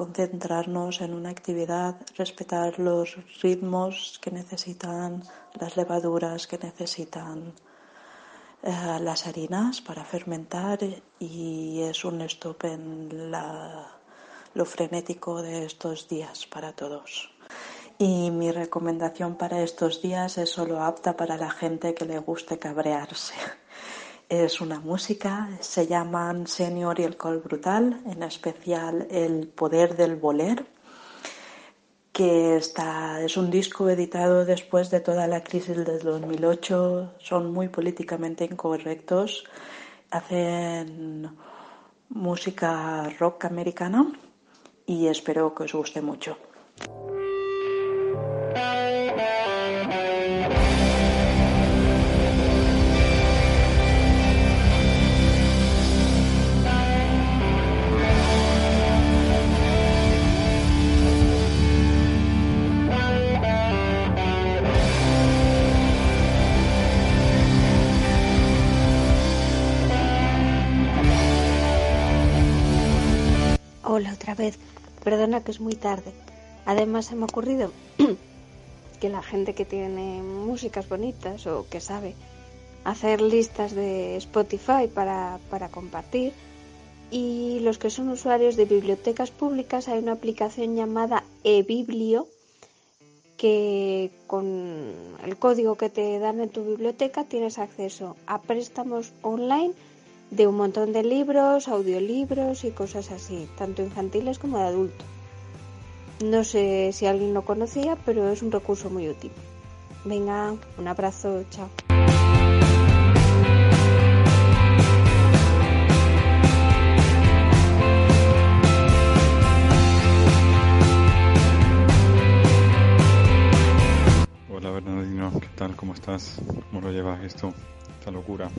concentrarnos en una actividad, respetar los ritmos que necesitan las levaduras, que necesitan eh, las harinas para fermentar y es un stop en lo frenético de estos días para todos. Y mi recomendación para estos días es solo apta para la gente que le guste cabrearse. Es una música, se llaman Senior y el Col Brutal, en especial El Poder del Voler, que está, es un disco editado después de toda la crisis del 2008, son muy políticamente incorrectos, hacen música rock americana y espero que os guste mucho. Vez. Perdona que es muy tarde. Además se me ha ocurrido que la gente que tiene músicas bonitas o que sabe hacer listas de Spotify para, para compartir y los que son usuarios de bibliotecas públicas hay una aplicación llamada eBiblio que con el código que te dan en tu biblioteca tienes acceso a préstamos online de un montón de libros, audiolibros y cosas así, tanto infantiles como de adultos. No sé si alguien lo conocía, pero es un recurso muy útil. Venga, un abrazo, chao. Hola Bernardino, ¿qué tal? ¿Cómo estás? ¿Cómo lo llevas esto? Esta locura.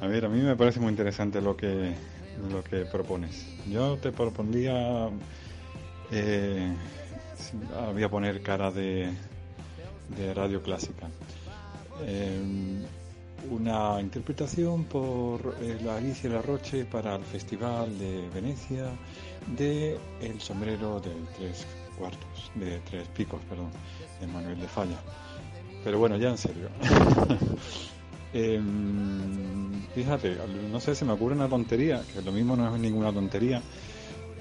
A ver, a mí me parece muy interesante lo que lo que propones. Yo te propondría eh, voy a poner cara de, radio clásica. Eh, una interpretación por eh, la Alicia La Roche para el Festival de Venecia de El sombrero de tres cuartos, de tres picos, perdón, de Manuel de Falla. Pero bueno, ya en serio. Em, fíjate, no sé, se me ocurre una tontería, que lo mismo no es ninguna tontería,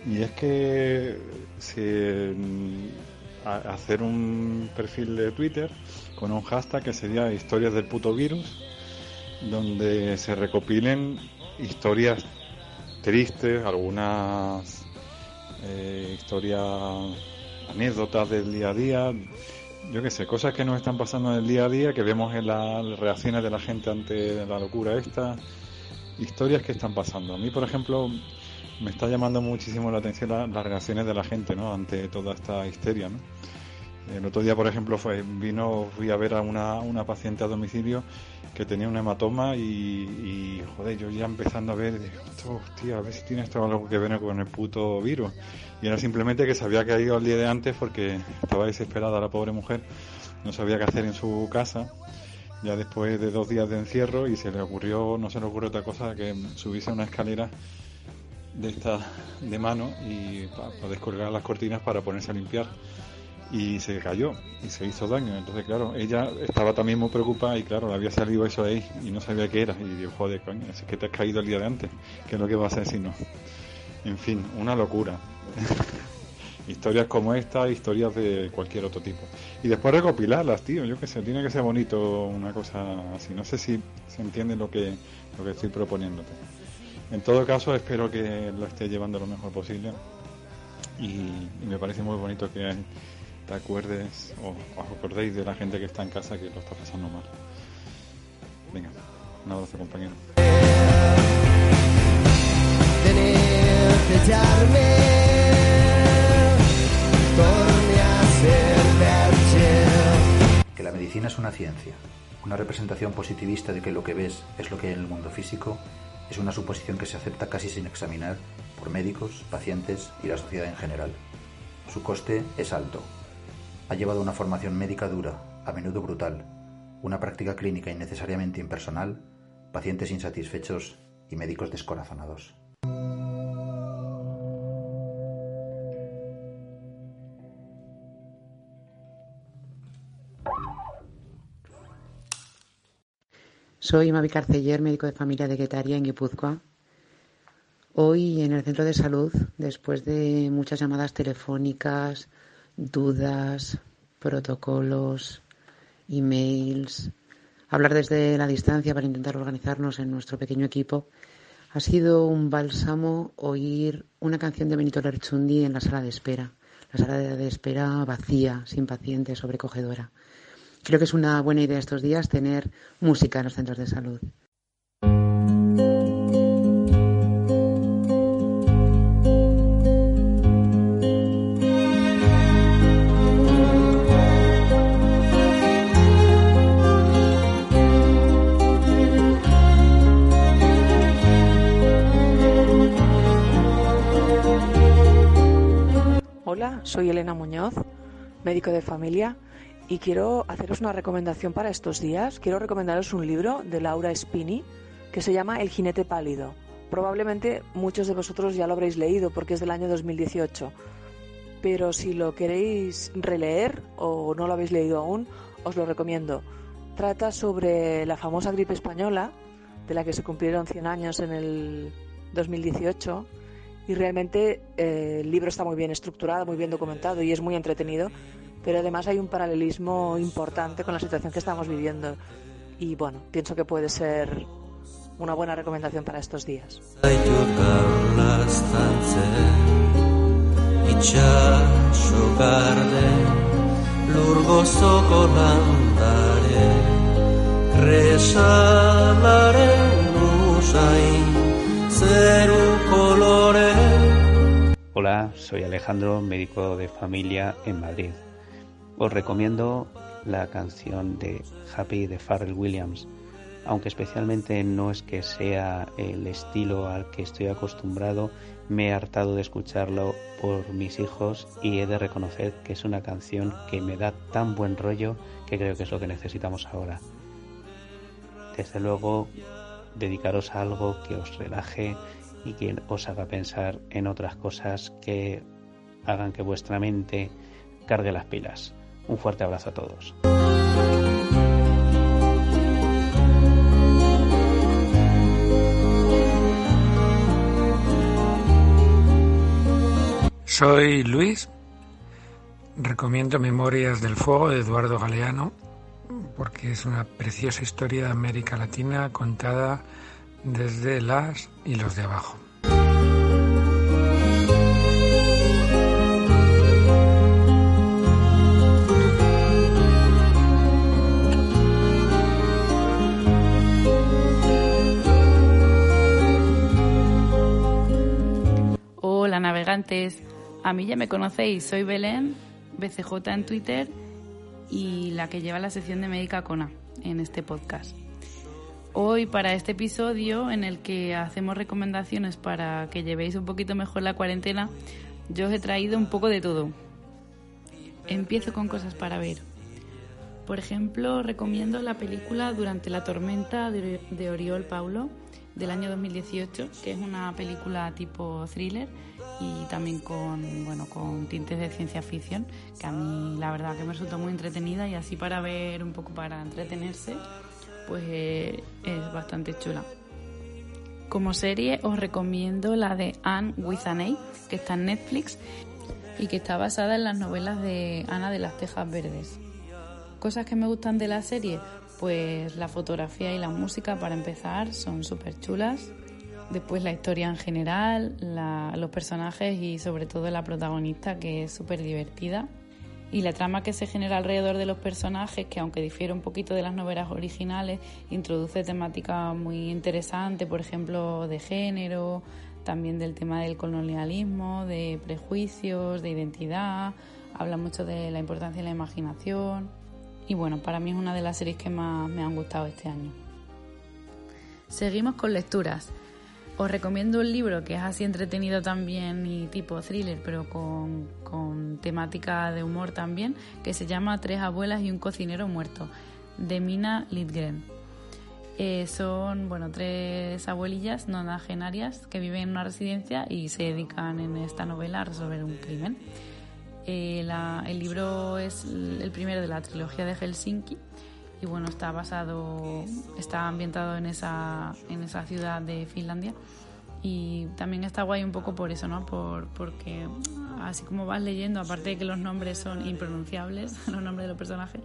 y es que hacer un perfil de Twitter con un hashtag que sería historias del puto virus, donde se recopilen historias tristes, algunas eh, historias, anécdotas del día a día, yo qué sé, cosas que nos están pasando en el día a día, que vemos en las reacciones de la gente ante la locura esta, historias que están pasando. A mí, por ejemplo, me está llamando muchísimo la atención las reacciones de la gente, ¿no? Ante toda esta histeria. El otro día, por ejemplo, fue, vino, fui a ver a una, una paciente a domicilio que tenía un hematoma y, y joder, yo ya empezando a ver, hostia, a ver si tiene esto algo que ver con el puto virus. Y era simplemente que se había caído el día de antes porque estaba desesperada la pobre mujer, no sabía qué hacer en su casa, ya después de dos días de encierro y se le ocurrió, no se le ocurrió otra cosa que subirse a una escalera de esta de mano y para descolgar las cortinas para ponerse a limpiar y se cayó y se hizo daño. Entonces, claro, ella estaba también muy preocupada y, claro, le había salido eso ahí y no sabía qué era. Y dijo, joder, coño, es que te has caído el día de antes, ¿qué es lo que va a hacer si no? En fin, una locura. historias como esta, historias de cualquier otro tipo. Y después recopilarlas, tío, yo qué sé, tiene que ser bonito una cosa así. No sé si se entiende lo que, lo que estoy proponiéndote. En todo caso, espero que lo esté llevando lo mejor posible. Y, y me parece muy bonito que te acuerdes o os acordéis de la gente que está en casa que lo está pasando mal. Venga, un abrazo compañero. Que la medicina es una ciencia, una representación positivista de que lo que ves es lo que hay en el mundo físico, es una suposición que se acepta casi sin examinar por médicos, pacientes y la sociedad en general. Su coste es alto, ha llevado una formación médica dura, a menudo brutal, una práctica clínica innecesariamente impersonal, pacientes insatisfechos y médicos descorazonados. Soy Mavi Carceller, médico de familia de Guetaria en Guipúzcoa. Hoy en el centro de salud, después de muchas llamadas telefónicas, dudas, protocolos, emails, hablar desde la distancia para intentar organizarnos en nuestro pequeño equipo. Ha sido un bálsamo oír una canción de Benito Lerchundi en la sala de espera, la sala de espera vacía, sin pacientes, sobrecogedora. Creo que es una buena idea estos días tener música en los centros de salud. Hola, soy Elena Muñoz, médico de familia, y quiero haceros una recomendación para estos días. Quiero recomendaros un libro de Laura Spini que se llama El jinete pálido, Probablemente muchos de vosotros ya lo habréis leído porque es del año 2018, pero si lo queréis releer o no lo habéis leído aún, os lo recomiendo. Trata sobre la famosa gripe española, de la que se cumplieron 100 años en el 2018, y realmente eh, el libro está muy bien estructurado, muy bien documentado y es muy entretenido, pero además hay un paralelismo importante con la situación que estamos viviendo. Y bueno, pienso que puede ser una buena recomendación para estos días. Hola, soy Alejandro, médico de familia en Madrid. Os recomiendo la canción de Happy de Pharrell Williams aunque especialmente no es que sea el estilo al que estoy acostumbrado, me he hartado de escucharlo por mis hijos y he de reconocer que es una canción que me da tan buen rollo que creo que es lo que necesitamos ahora. Desde luego, dedicaros a algo que os relaje y que os haga pensar en otras cosas que hagan que vuestra mente cargue las pilas. Un fuerte abrazo a todos. Soy Luis. Recomiendo Memorias del Fuego de Eduardo Galeano porque es una preciosa historia de América Latina contada desde las y los de abajo. Navegantes, a mí ya me conocéis, soy Belén, BCJ en Twitter y la que lleva la sección de Médica Cona en este podcast. Hoy para este episodio en el que hacemos recomendaciones para que llevéis un poquito mejor la cuarentena, yo os he traído un poco de todo. Empiezo con cosas para ver. Por ejemplo, recomiendo la película Durante la tormenta de Oriol Paulo del año 2018, que es una película tipo thriller y también con, bueno, con tintes de ciencia ficción, que a mí la verdad que me resulta muy entretenida y así para ver un poco para entretenerse, pues eh, es bastante chula. Como serie os recomiendo la de Anne with an A, que está en Netflix y que está basada en las novelas de Ana de las Tejas Verdes. Cosas que me gustan de la serie, pues la fotografía y la música para empezar son súper chulas después la historia en general, los personajes y sobre todo la protagonista que es súper divertida. Y la trama que se genera alrededor de los personajes, que aunque difiere un poquito de las novelas originales, introduce temática muy interesante, por ejemplo, de género, también del tema del colonialismo, de prejuicios, de identidad, habla mucho de la importancia de la imaginación. Y bueno, para mí es una de las series que más me han gustado este año. Seguimos con lecturas. Os recomiendo un libro que es así entretenido también y tipo thriller, pero con, temática de humor también, que se llama Tres abuelas y un cocinero muerto, de Mina Lidgren. Eh, son bueno tres abuelillas nonagenarias que viven en una residencia y se dedican en esta novela a resolver un crimen. Eh, el libro es el primero de la trilogía de Helsinki y bueno, está basado, está ambientado en esa, en esa ciudad de Finlandia y también está guay un poco por eso, ¿no? Por, porque así como vas leyendo, aparte de que los nombres son impronunciables, los nombres de los personajes,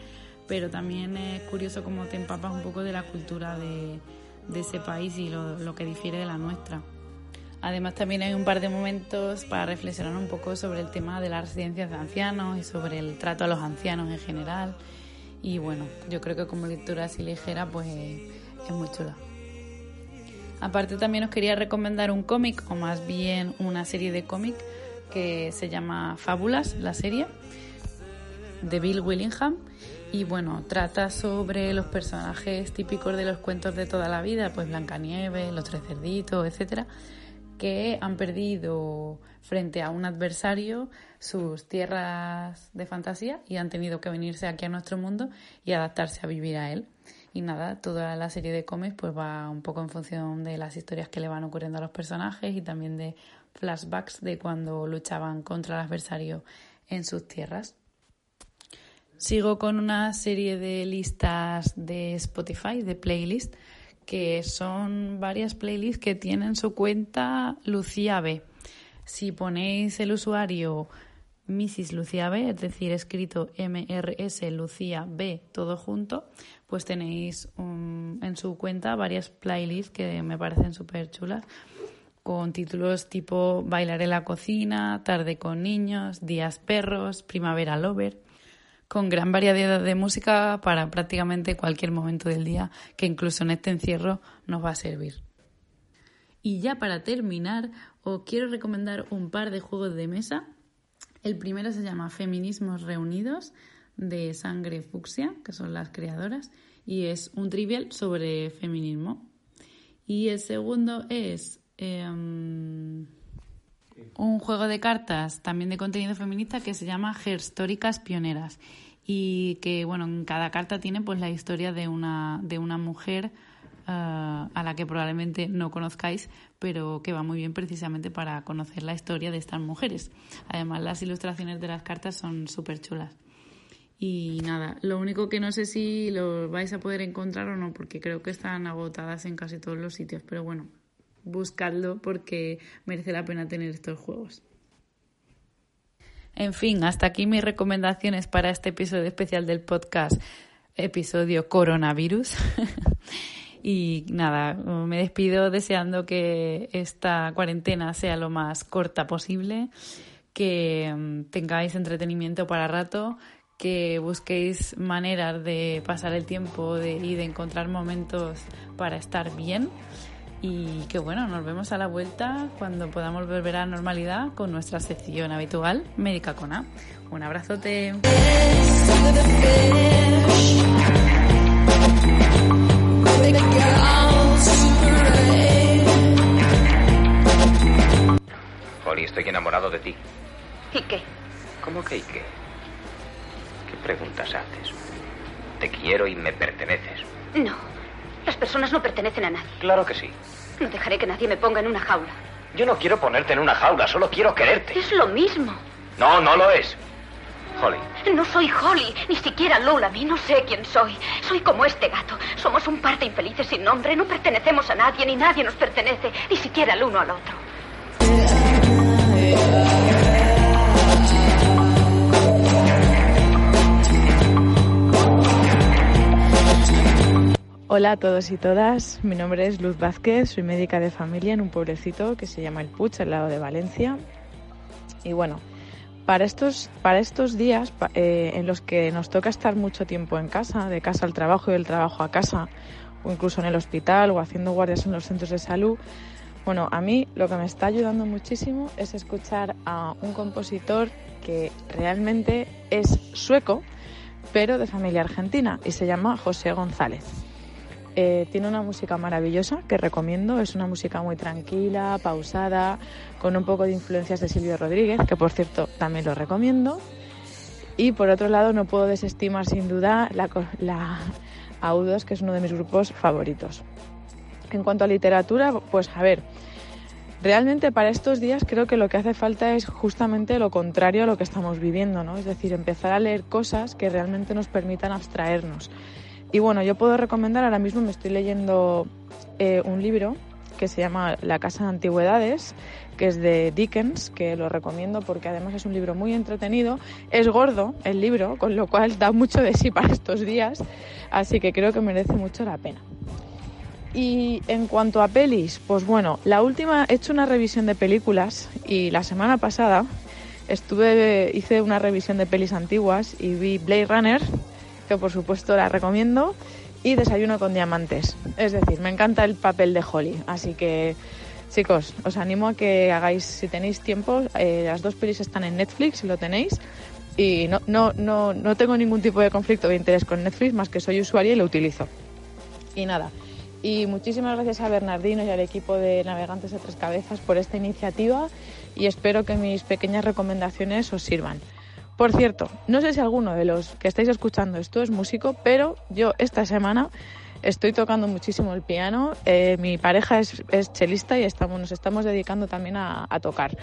pero también es curioso cómo te empapas un poco de la cultura de, de ese país y lo, lo que difiere de la nuestra. Además también hay un par de momentos para reflexionar un poco sobre el tema de las residencias de ancianos y sobre el trato a los ancianos en general y bueno, yo creo que como lectura así ligera, pues es muy chula. Aparte también os quería recomendar un cómic, o más bien una serie de cómic, que se llama Fábulas, la serie, de Bill Willingham. Y bueno, trata sobre los personajes típicos de los cuentos de toda la vida, pues Blancanieves, los tres cerditos, etcétera, que han perdido frente a un adversario sus tierras de fantasía y han tenido que venirse aquí a nuestro mundo y adaptarse a vivir a él. Y nada, toda la serie de cómics pues va un poco en función de las historias que le van ocurriendo a los personajes y también de flashbacks de cuando luchaban contra el adversario en sus tierras. Sigo con una serie de listas de Spotify, de playlists, que son varias playlists que tienen su cuenta Lucía B. Si ponéis el usuario Mrs. Lucía B, es decir, escrito MRS Lucía B, todo junto, pues tenéis en su cuenta varias playlists que me parecen súper chulas, con títulos tipo Bailar en la cocina, Tarde con niños, Días perros, Primavera lover, con gran variedad de música para prácticamente cualquier momento del día, que incluso en este encierro nos va a servir. Y ya para terminar, os quiero recomendar un par de juegos de mesa. El primero se llama Feminismos Reunidos de Sangre Fucsia, que son las creadoras, y es un trivial sobre feminismo. Y el segundo es em, un juego de cartas también de contenido feminista que se llama Herstóricas Pioneras y que bueno en cada carta tiene pues la historia de una de una mujer eh, a la que probablemente no conozcáis, pero que va muy bien precisamente para conocer la historia de estas mujeres. Además, las ilustraciones de las cartas son súper chulas. Y nada, lo único que no sé si lo vais a poder encontrar o no, porque creo que están agotadas en casi todos los sitios, pero bueno, buscadlo porque merece la pena tener estos juegos. En fin, hasta aquí mis recomendaciones para este episodio especial del podcast, episodio coronavirus. Y nada, me despido deseando que esta cuarentena sea lo más corta posible, que mm, tengáis entretenimiento para rato, que busquéis maneras de pasar el tiempo y de encontrar momentos para estar bien. Y que bueno, nos vemos a la vuelta cuando podamos volver a la normalidad con nuestra sección habitual Médica con A. Un abrazote. Holly, estoy enamorado de ti. ¿Y qué? ¿Cómo que y qué? ¿Qué preguntas haces? Te quiero y me perteneces. No, las personas no pertenecen a nadie. Claro que sí. No dejaré que nadie me ponga en una jaula. Yo no quiero ponerte en una jaula, solo quiero quererte. Es lo mismo. No, no lo es. Holly. No soy Holly, ni siquiera Lola. mí no sé quién soy. Soy como este gato. Somos un par de infelices sin nombre. No pertenecemos a nadie, ni nadie nos pertenece, ni siquiera el uno al otro. Hola a todos y todas, mi nombre es Luz Vázquez, soy médica de familia en un pueblecito que se llama El Puig, al lado de Valencia. Y bueno, para estos, para estos días eh, en los que nos toca estar mucho tiempo en casa, de casa al trabajo y del trabajo a casa, o incluso en el hospital o haciendo guardias en los centros de salud, bueno, a mí lo que me está ayudando muchísimo es escuchar a un compositor que realmente es sueco, pero de familia argentina, y se llama José González. Eh, tiene una música maravillosa que recomiendo, es una música muy tranquila, pausada, con un poco de influencias de Silvio Rodríguez, que por cierto también lo recomiendo. Y por otro lado no puedo desestimar sin duda la, la Audos, que es uno de mis grupos favoritos. En cuanto a literatura, pues a ver, realmente para estos días creo que lo que hace falta es justamente lo contrario a lo que estamos viviendo, ¿no? Es decir, empezar a leer cosas que realmente nos permitan abstraernos. Y bueno, yo puedo recomendar, ahora mismo me estoy leyendo eh, un libro que se llama La Casa de Antigüedades, que es de Dickens, que lo recomiendo porque además es un libro muy entretenido. Es gordo el libro, con lo cual da mucho de sí para estos días, así que creo que merece mucho la pena. Y en cuanto a pelis, pues bueno, la última he hecho una revisión de películas y la semana pasada estuve hice una revisión de pelis antiguas y vi Blade Runner que por supuesto la recomiendo, y Desayuno con Diamantes. Es decir, me encanta el papel de Holly, así que chicos, os animo a que hagáis, si tenéis tiempo, eh, las dos pelis están en Netflix, si lo tenéis, y no, no, no, no tengo ningún tipo de conflicto de interés con Netflix, más que soy usuaria y lo utilizo. Y nada, y muchísimas gracias a Bernardino y al equipo de Navegantes de Tres Cabezas por esta iniciativa y espero que mis pequeñas recomendaciones os sirvan. Por cierto, no sé si alguno de los que estáis escuchando esto es músico, pero yo esta semana estoy tocando muchísimo el piano. Eh, mi pareja es, es, chelista y estamos, nos estamos dedicando también a, tocar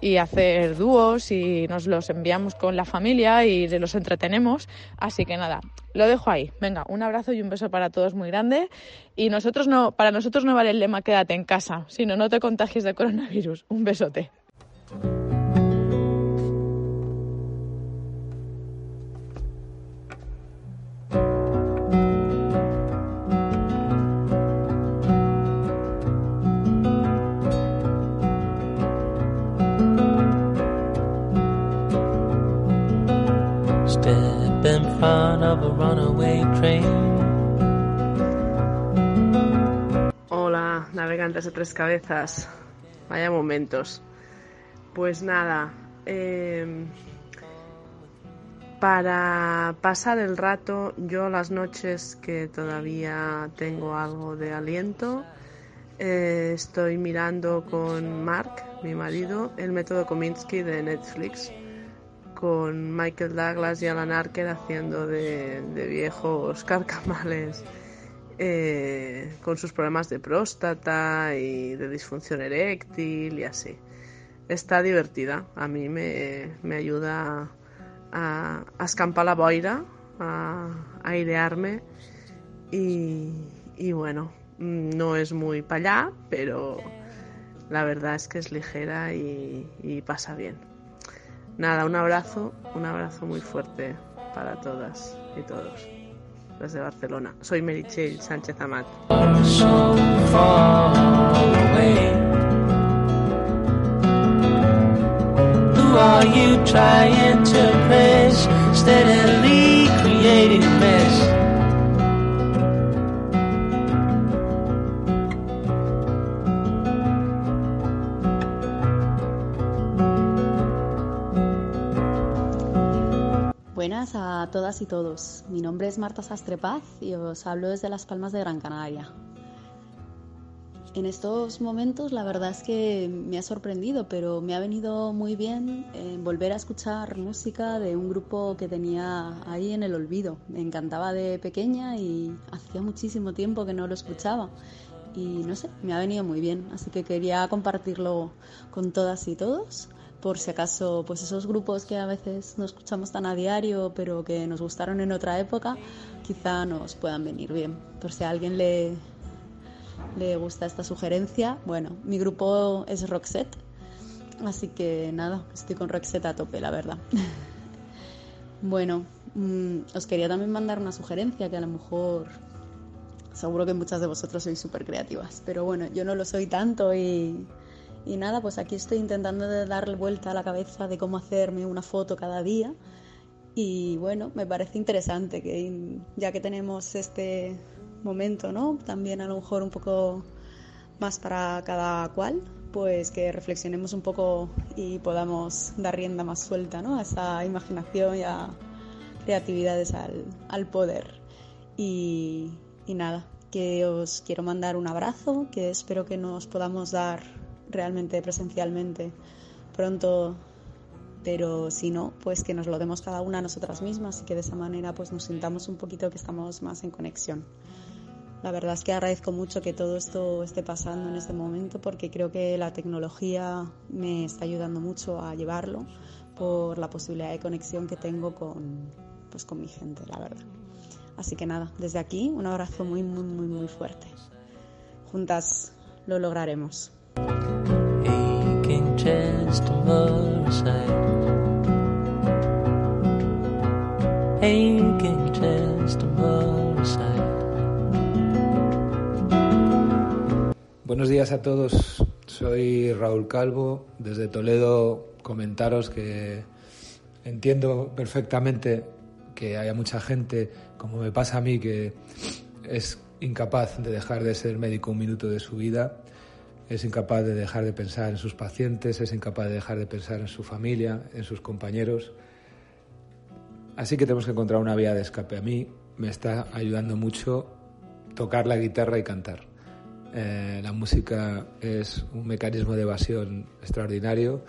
y hacer dúos y nos los enviamos con la familia y los entretenemos. Así que nada, lo dejo ahí. Venga, un abrazo y un beso para todos muy grande. Y nosotros no, para nosotros no vale el lema quédate en casa, sino no te contagies de coronavirus. Un besote. Of a runaway train. Hola, navegantes de tres cabezas. Vaya momentos. Pues nada, eh, para pasar el rato, yo las noches que todavía tengo algo de aliento, eh, estoy mirando con Mark, mi marido, el método Kominsky de Netflix con Michael Douglas y Alan Arker haciendo de, viejos carcamales eh, con sus problemas de próstata y de disfunción eréctil y así. Está divertida, a mí me, me ayuda a, a, escampar la boira, a, a airearme y, y, bueno, no es muy para allá, pero la verdad es que es ligera y pasa bien. Nada, un abrazo, un abrazo muy fuerte para todas y todos. Desde Barcelona. Soy Merichel Sánchez Amat. Todas y todos. Mi nombre es Marta Sastrepaz y os hablo desde Las Palmas de Gran Canaria. En estos momentos la verdad es que me ha sorprendido, pero me ha venido muy bien eh, volver a escuchar música de un grupo que tenía ahí en el olvido. Me encantaba de pequeña y hacía muchísimo tiempo que no lo escuchaba. Y no sé, me ha venido muy bien, así que quería compartirlo con todas y todos por si acaso pues esos grupos que a veces no escuchamos tan a diario pero que nos gustaron en otra época quizá nos puedan venir bien. Por si a alguien le le gusta esta sugerencia bueno mi grupo es Roxette. Así que nada estoy con Roxette a tope la verdad. Bueno mmm, os quería también mandar una sugerencia que a lo mejor seguro que muchas de vosotros sois súper creativas pero bueno yo no lo soy tanto y y nada, pues aquí estoy intentando darle vuelta a la cabeza de cómo hacerme una foto cada día. Y bueno, me parece interesante que ya que tenemos este momento, ¿no? También a lo mejor un poco más para cada cual, pues que reflexionemos un poco y podamos dar rienda más suelta, ¿no? A esa imaginación y a creatividades al, al poder. Y, y nada, que os quiero mandar un abrazo, que espero que nos podamos dar realmente presencialmente pronto, pero si no, pues que nos lo demos cada una a nosotras mismas y que de esa manera pues nos sintamos un poquito que estamos más en conexión. La verdad es que agradezco mucho que todo esto esté pasando en este momento porque creo que la tecnología me está ayudando mucho a llevarlo por la posibilidad de conexión que tengo con, pues, con mi gente, la verdad. Así que nada, desde aquí un abrazo muy, muy, muy, muy fuerte. Juntas lo lograremos. Buenos días a todos. Soy Raúl Calvo. Desde Toledo comentaros que entiendo perfectamente que haya mucha gente, como me pasa a mí, que es incapaz de dejar de ser médico un minuto de su vida es incapaz de dejar de pensar en sus pacientes, es incapaz de dejar de pensar en su familia, en sus compañeros. Así que tenemos que encontrar una vía de escape. A mí me está ayudando mucho tocar la guitarra y cantar. Eh, la música es un mecanismo de evasión extraordinario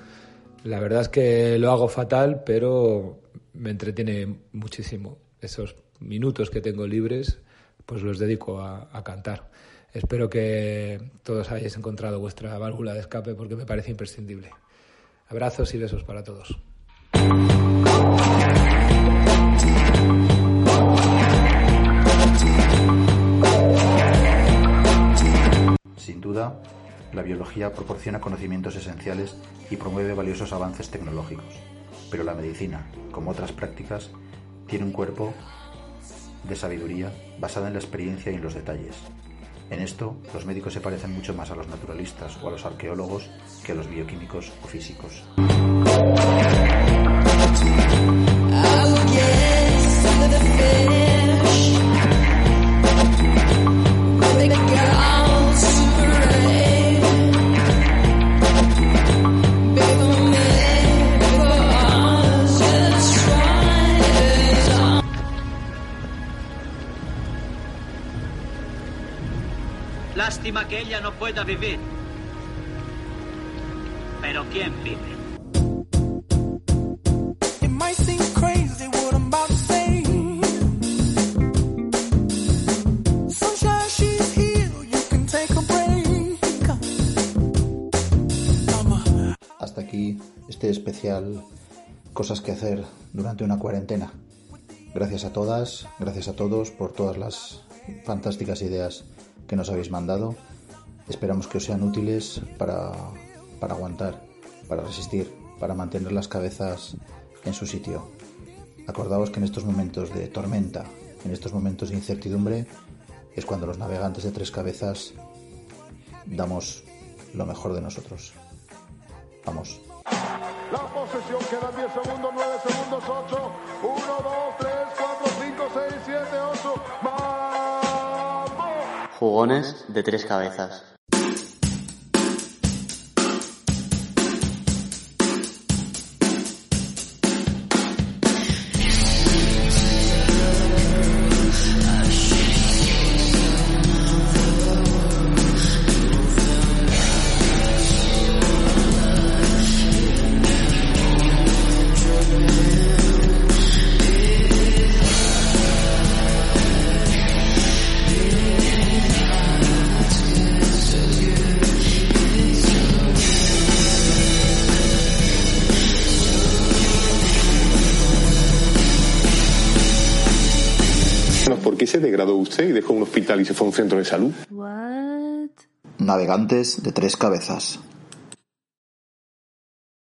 La verdad es que lo hago fatal, pero me entretiene muchísimo. Esos minutos que tengo libres, pues los dedico a, a cantar. Espero que todos hayáis encontrado vuestra válvula de escape porque me parece imprescindible. Abrazos y besos para todos. Sin duda, la biología proporciona conocimientos esenciales y promueve valiosos avances tecnológicos, pero la medicina, como otras prácticas, tiene un cuerpo de sabiduría basada en la experiencia y en los detalles. En esto, los médicos se parecen mucho más a los naturalistas o a los arqueólogos que a los bioquímicos o físicos. Pueda vivir. Pero ¿quién vive? It might seem crazy what I'm about to say. Sunshine, she's here. You can take a break. Hasta aquí este especial Cosas que hacer durante una cuarentena. Gracias a todas, gracias a todos por todas las fantásticas ideas que nos habéis mandado. Esperamos que os sean útiles para, para aguantar, para resistir, para mantener las cabezas en su sitio. Acordaos que en estos momentos de tormenta, en estos momentos de incertidumbre, es cuando los navegantes de tres cabezas damos lo mejor de nosotros. Vamos. La posesión quedan 10 segundos, 9 segundos, 8, 1, 2, 3, 4, 5, 6, 7, 8. Jugones de tres cabezas. Y dejó un hospital y se fue a un centro de salud? Navegantes de tres cabezas.